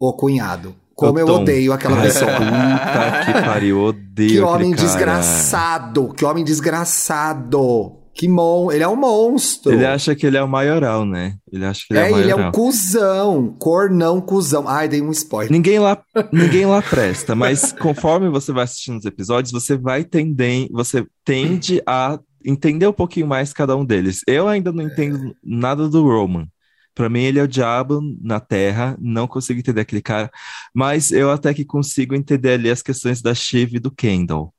O cunhado. Como eu Tom. odeio aquela pessoa. Puta que pariu, odeio Que homem desgraçado, que homem desgraçado. Que mon... Ele é um monstro. Ele acha que ele é o maioral, né? Ele acha que ele é, é, o ele é maioral. um cuzão, cornão cuzão. Ai, dei um spoiler. Ninguém lá, ninguém lá presta, mas conforme você vai assistindo os episódios, você vai tendem, você tende a entender um pouquinho mais cada um deles. Eu ainda não entendo nada do Roman. Pra mim, ele é o diabo na Terra. Não consigo entender aquele cara. Mas eu até que consigo entender ali as questões da Shiv e do Kendall.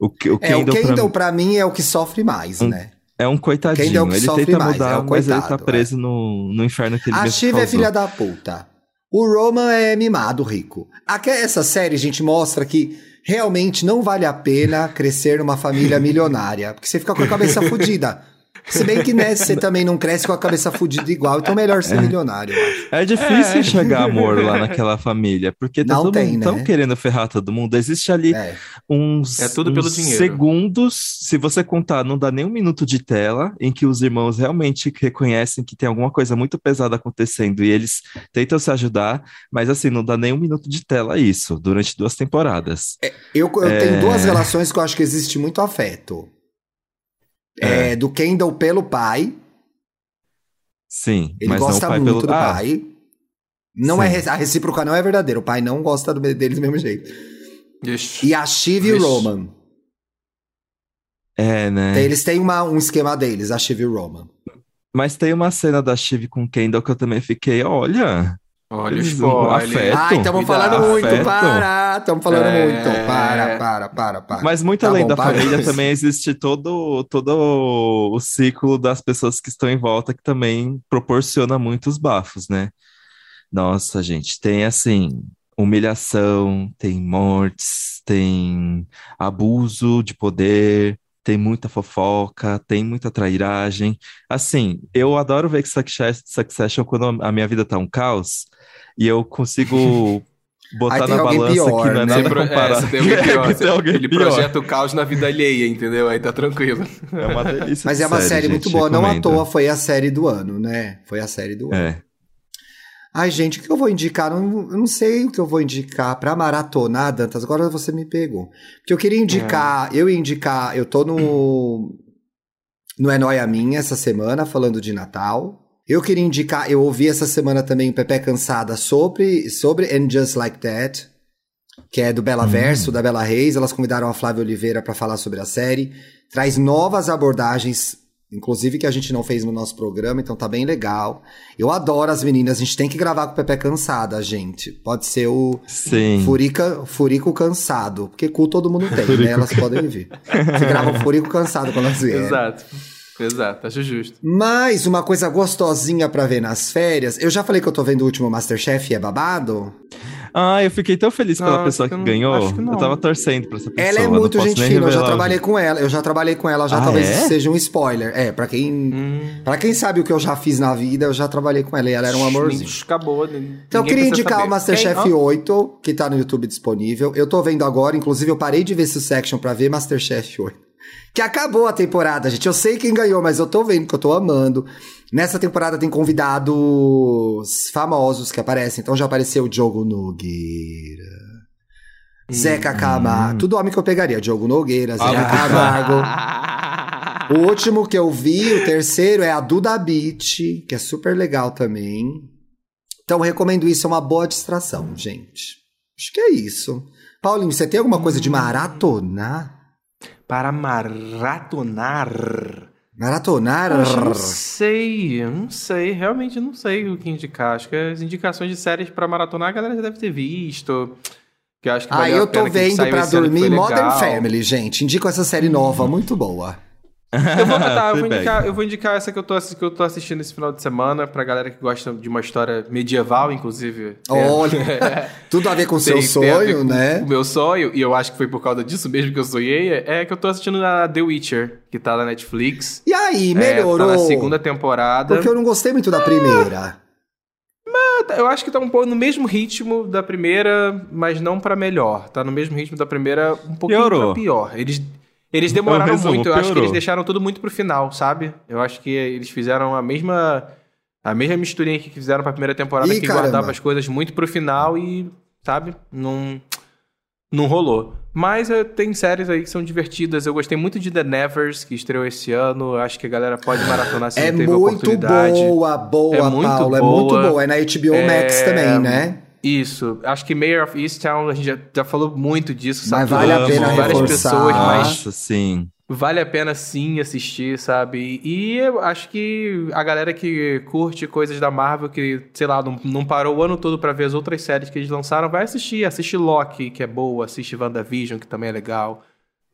O, que- o é, o Kendall, pra... mim, é o que sofre mais, Um- né? É um coitadinho. Kendall que ele sofre tenta mais, mudar, é o mas ele tá coitado, preso no, no inferno que ele A mesmo Shiv é filha da puta. O Roman é mimado, rico. Aqui, essa série, gente, mostra que realmente não vale a pena crescer numa família [LAUGHS] milionária. Porque você fica com a cabeça fodida. Se bem que, né, você também não cresce com a cabeça fodida igual, então melhor ser milionário, eu acho. É difícil É. enxergar amor lá naquela família, porque tá Não todo tem, mundo tão né? querendo ferrar todo mundo. Existe ali É. uns, É tudo pelo uns dinheiro. segundos, se você contar, não dá nem um minuto de tela em que os irmãos realmente reconhecem que tem alguma coisa muito pesada acontecendo e eles tentam se ajudar, mas assim, não dá nem um minuto de tela isso, durante duas temporadas. Eu, eu É. tenho duas relações que eu acho que existe muito afeto. É, do Kendall pelo pai. Sim, Ele mas gosta não o pai muito pelo... do Ah, pai. Não Sim. é re- a recíproca não é verdadeira. O pai não gosta do, dele do mesmo jeito. Ixi. E a Shiv e o. Roman. é, né? Eles têm uma- um esquema deles, a Shiv e o Roman. Mas tem uma cena da Shiv com o Kendall que eu também fiquei, olha, Olha o spoiler. afeto. Ai, estamos cuidado. falando muito, para! Estamos falando É. muito. Para, para, para, para. Mas muito Tá além bom, da para. família [LAUGHS] também existe todo, todo o ciclo das pessoas que estão em volta que também proporciona muitos bafos, né? Nossa, gente, tem assim, humilhação, tem mortes, tem abuso de poder, tem muita fofoca, tem muita trairagem. Assim, eu adoro ver que Success- Succession quando a minha vida tá um caos e eu consigo [LAUGHS] botar na balança pior, que não é né? Você nada é, tem alguém [LAUGHS] pior. Que tem alguém Ele pior. projeta o caos na vida alheia, entendeu? Aí tá tranquilo. É uma delícia Mas é uma série, gente, muito boa. Não à recomendo. toa foi a série do ano, né? Foi a série do ano. É. Ai, gente, o que eu vou indicar? Não- Eu não sei o que eu vou indicar pra maratonar, Dantas. Agora você me pegou. Porque eu queria indicar, eu ia indicar, eu tô no. No É Noia Minha essa semana, falando de Natal. Eu queria indicar, eu ouvi essa semana também o Pepe Cansada sobre, sobre And Just Like That, que é do Bela Verso, da Bela Reis. Elas convidaram a Flávia Oliveira pra falar sobre a série. Traz novas abordagens, inclusive que a gente não fez no nosso programa, então tá bem legal. Eu adoro as meninas, a gente tem que gravar com o Pepe Cansada, gente. Pode ser o Sim. Furica, Furico Cansado, porque cu todo mundo tem, né? Elas podem vir. Você grava o Furico Cansado quando elas vierem. Exato. Exato, acho justo. Mas uma coisa gostosinha pra ver nas férias. Eu já falei que eu tô vendo o último Masterchef e é babado. Ah, eu fiquei tão feliz pela Não, pessoa que, que não- ganhou. que. Eu tava torcendo pra essa pessoa. Ela é muito gente fina, eu já trabalhei com ela. Eu já trabalhei com ela, já Ah, talvez é? isso seja um spoiler. É, pra quem, Hum, pra quem sabe o que eu já fiz na vida, eu já trabalhei com ela e ela era um amorzinho. Acabou. Então eu queria indicar o Masterchef Quem? Ó, 8, que tá no YouTube disponível. Eu tô vendo agora, inclusive eu parei de ver Succession pra ver Masterchef 8. Que acabou a temporada, gente. Eu sei quem ganhou, mas eu tô vendo que eu tô amando. Nessa temporada tem convidados famosos que aparecem. Então já apareceu o Diogo Nogueira. Zeca Camargo. Tudo homem que eu pegaria. Diogo Nogueira, Zeca Ah, Camargo. [LAUGHS] O último que eu vi, o terceiro, é a Duda Beat, que é super legal também. Então, recomendo isso, é uma boa distração, gente. Acho que é isso. Paulinho, você tem alguma coisa de maratonar? Para maratonar. Maratonar? Eu não sei, eu não sei, realmente não sei o que indicar. Acho que as indicações de séries pra maratonar a galera já deve ter visto. Que eu acho que Ah, eu tô vendo que dormir Modern. Family, gente. Indico essa série nova, muito boa. Eu vou, tá, eu, [LAUGHS] vou indicar, eu vou indicar essa que eu, tô, que eu tô assistindo esse final de semana pra galera que gosta de uma história medieval, inclusive. Olha, [LAUGHS] [LAUGHS] tudo a ver com o seu sonho, com né? O meu sonho, e eu acho que foi por causa disso mesmo que eu sonhei, é que eu tô assistindo a The Witcher, que tá na Netflix. E aí, É, melhorou? tá na segunda temporada. Porque eu não gostei muito da primeira. Eu acho que tá um pouco no mesmo ritmo da primeira, mas não pra melhor. Tá no mesmo ritmo da primeira, um pouquinho Piorou. pra pior. Eles, eles demoraram resumo, muito. Eu acho que eles deixaram tudo muito pro final, sabe? Eu acho que eles fizeram a mesma a mesma misturinha que fizeram pra primeira temporada, Ih, que caramba. guardava as coisas muito pro final e, sabe? Não não rolou. Mas eh, tem séries aí que são divertidas. Eu gostei muito de The Nevers, que estreou esse ano. Acho que a galera pode maratonar se É não teve muito oportunidade. boa, boa, É muito Paulo. É muito boa. boa. É na HBO Max É, também, né? Isso. Acho que Mayor of Easttown, a gente já, já falou muito disso, Mas sabe? vale a pena várias reforçar. pessoas, mas Nossa, sim. Vale a pena sim assistir, sabe? E eu acho que a galera que curte coisas da Marvel, que, sei lá, não, não parou o ano todo pra ver as outras séries que eles lançaram, vai assistir. Assiste Loki, que é boa, assiste WandaVision, que também é legal.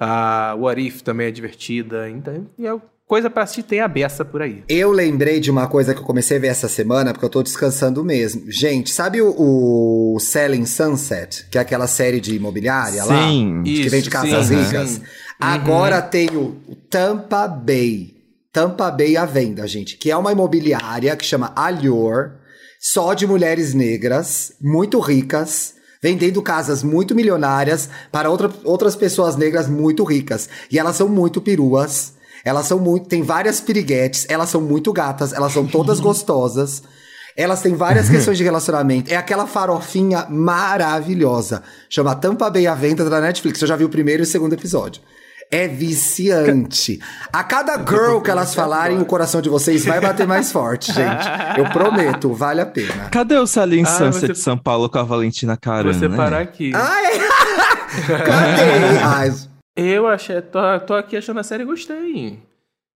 A What If também é divertida. Então, é coisa pra assistir tem a beça por aí. Eu lembrei de uma coisa que eu comecei a ver essa semana, porque eu tô descansando mesmo. Gente, sabe o, o Selling Sunset, que é aquela série de imobiliária lá? Sim. que Isso, vende casas sim, ricas. sim. Agora tem o Tampa Bay. Tampa Bay à venda, gente, que é uma imobiliária que chama Allure, só de mulheres negras, muito ricas, vendendo casas muito milionárias para outra, outras pessoas negras muito ricas. E elas são muito peruas. Elas são muito. Tem várias piriguetes, elas são muito gatas, elas são todas [LAUGHS] gostosas. Elas têm várias questões de relacionamento. É aquela farofinha maravilhosa. Chama Tampa Bay à venda da Netflix. Eu já vi o primeiro e o segundo episódio. É viciante. A cada girl que elas falarem, o coração de vocês vai bater mais forte, gente. Eu prometo, vale a pena. Cadê o Salim Ah, Sunset você- de São Paulo com a Valentina Carana? Vou separar né? aqui. Ah, é? [LAUGHS] Cadê? Ai, Eu achei, tô, tô aqui achando a série e gostei.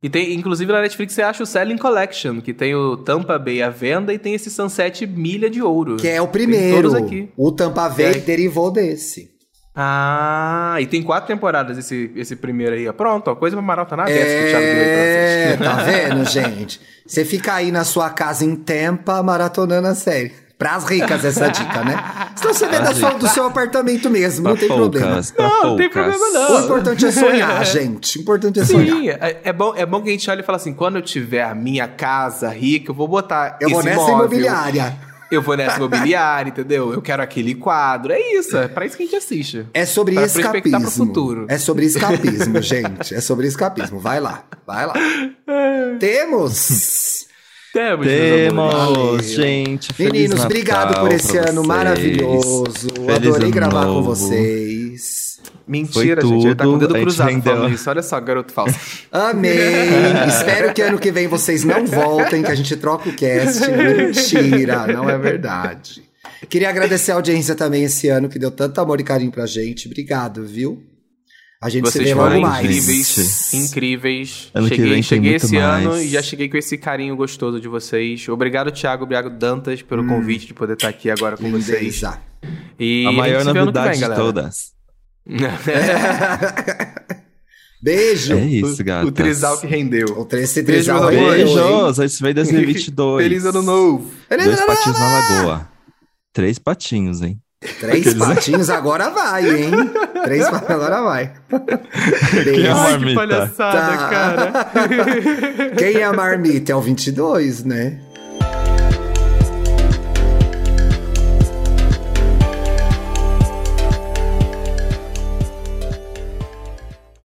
E tem, inclusive na Netflix você acha o Selling Collection, que tem o Tampa Bay à venda e tem esse Sunset Milha de Ouro. que é o primeiro. O Tampa Bay É. derivou desse. Ah, e tem quatro temporadas esse, esse primeiro aí. Pronto, ó, coisa pra maratonar aberta que o Thiago deu aí pra É, tá [LAUGHS] vendo, gente? Você fica aí na sua casa em Tampa maratonando a série. Pras ricas essa dica, né? Senão você vê da sua- do seu apartamento mesmo, Pra não tem problema. poucas, pra Não, não tem problema não. O importante é sonhar, [LAUGHS] gente. O importante é sonhar. Sim, é, é bom, é bom que a gente olhe e fala assim, quando eu tiver a minha casa rica, eu vou botar Eu vou nessa imóvel, imobiliária. Eu vou nessa imobiliária, entendeu? Eu quero aquele quadro. É isso, é pra isso que a gente assiste. É sobre Pra escapismo. pro futuro. É sobre escapismo, [LAUGHS] gente. É sobre escapismo. Vai lá, vai lá. [LAUGHS] Temos! Temos. Temos, gente. Feliz Meninos, Natal obrigado por esse ano vocês. maravilhoso. Feliz Adorei ano gravar com novo. vocês. Mentira, Foi gente. Ele tá com o dedo cruzado falando isso. Olha só, garoto falso. [LAUGHS] Amei! Espero que ano que vem vocês não voltem, que a gente troca o cast. Mentira, não é verdade. Queria agradecer a audiência também esse ano, que deu tanto amor e carinho pra gente. Obrigado, viu? A gente se Vocês vê foram logo mais. incríveis. Incríveis. Ano que cheguei vem tem cheguei muito esse ano mais. e já cheguei com esse carinho gostoso de vocês. Obrigado, Thiago. Obrigado, Dantas, pelo convite de poder estar aqui agora com vocês. E A maior se vê que novidade vem, de todas. [LAUGHS] Beijo. É isso, gato. o trisal que rendeu. O esse Beijo, trisal meus rendeu, amores. hein? Beijos, a gente se vê em 2022. Feliz ano novo. Dois patinhos na lagoa. Três patinhos, hein? Três patinhos agora vai, hein? Três [LAUGHS] patinhos agora vai. Quem é a Ai, que marmita? palhaçada, Tá. cara. Quem é a marmita? É o 22, né?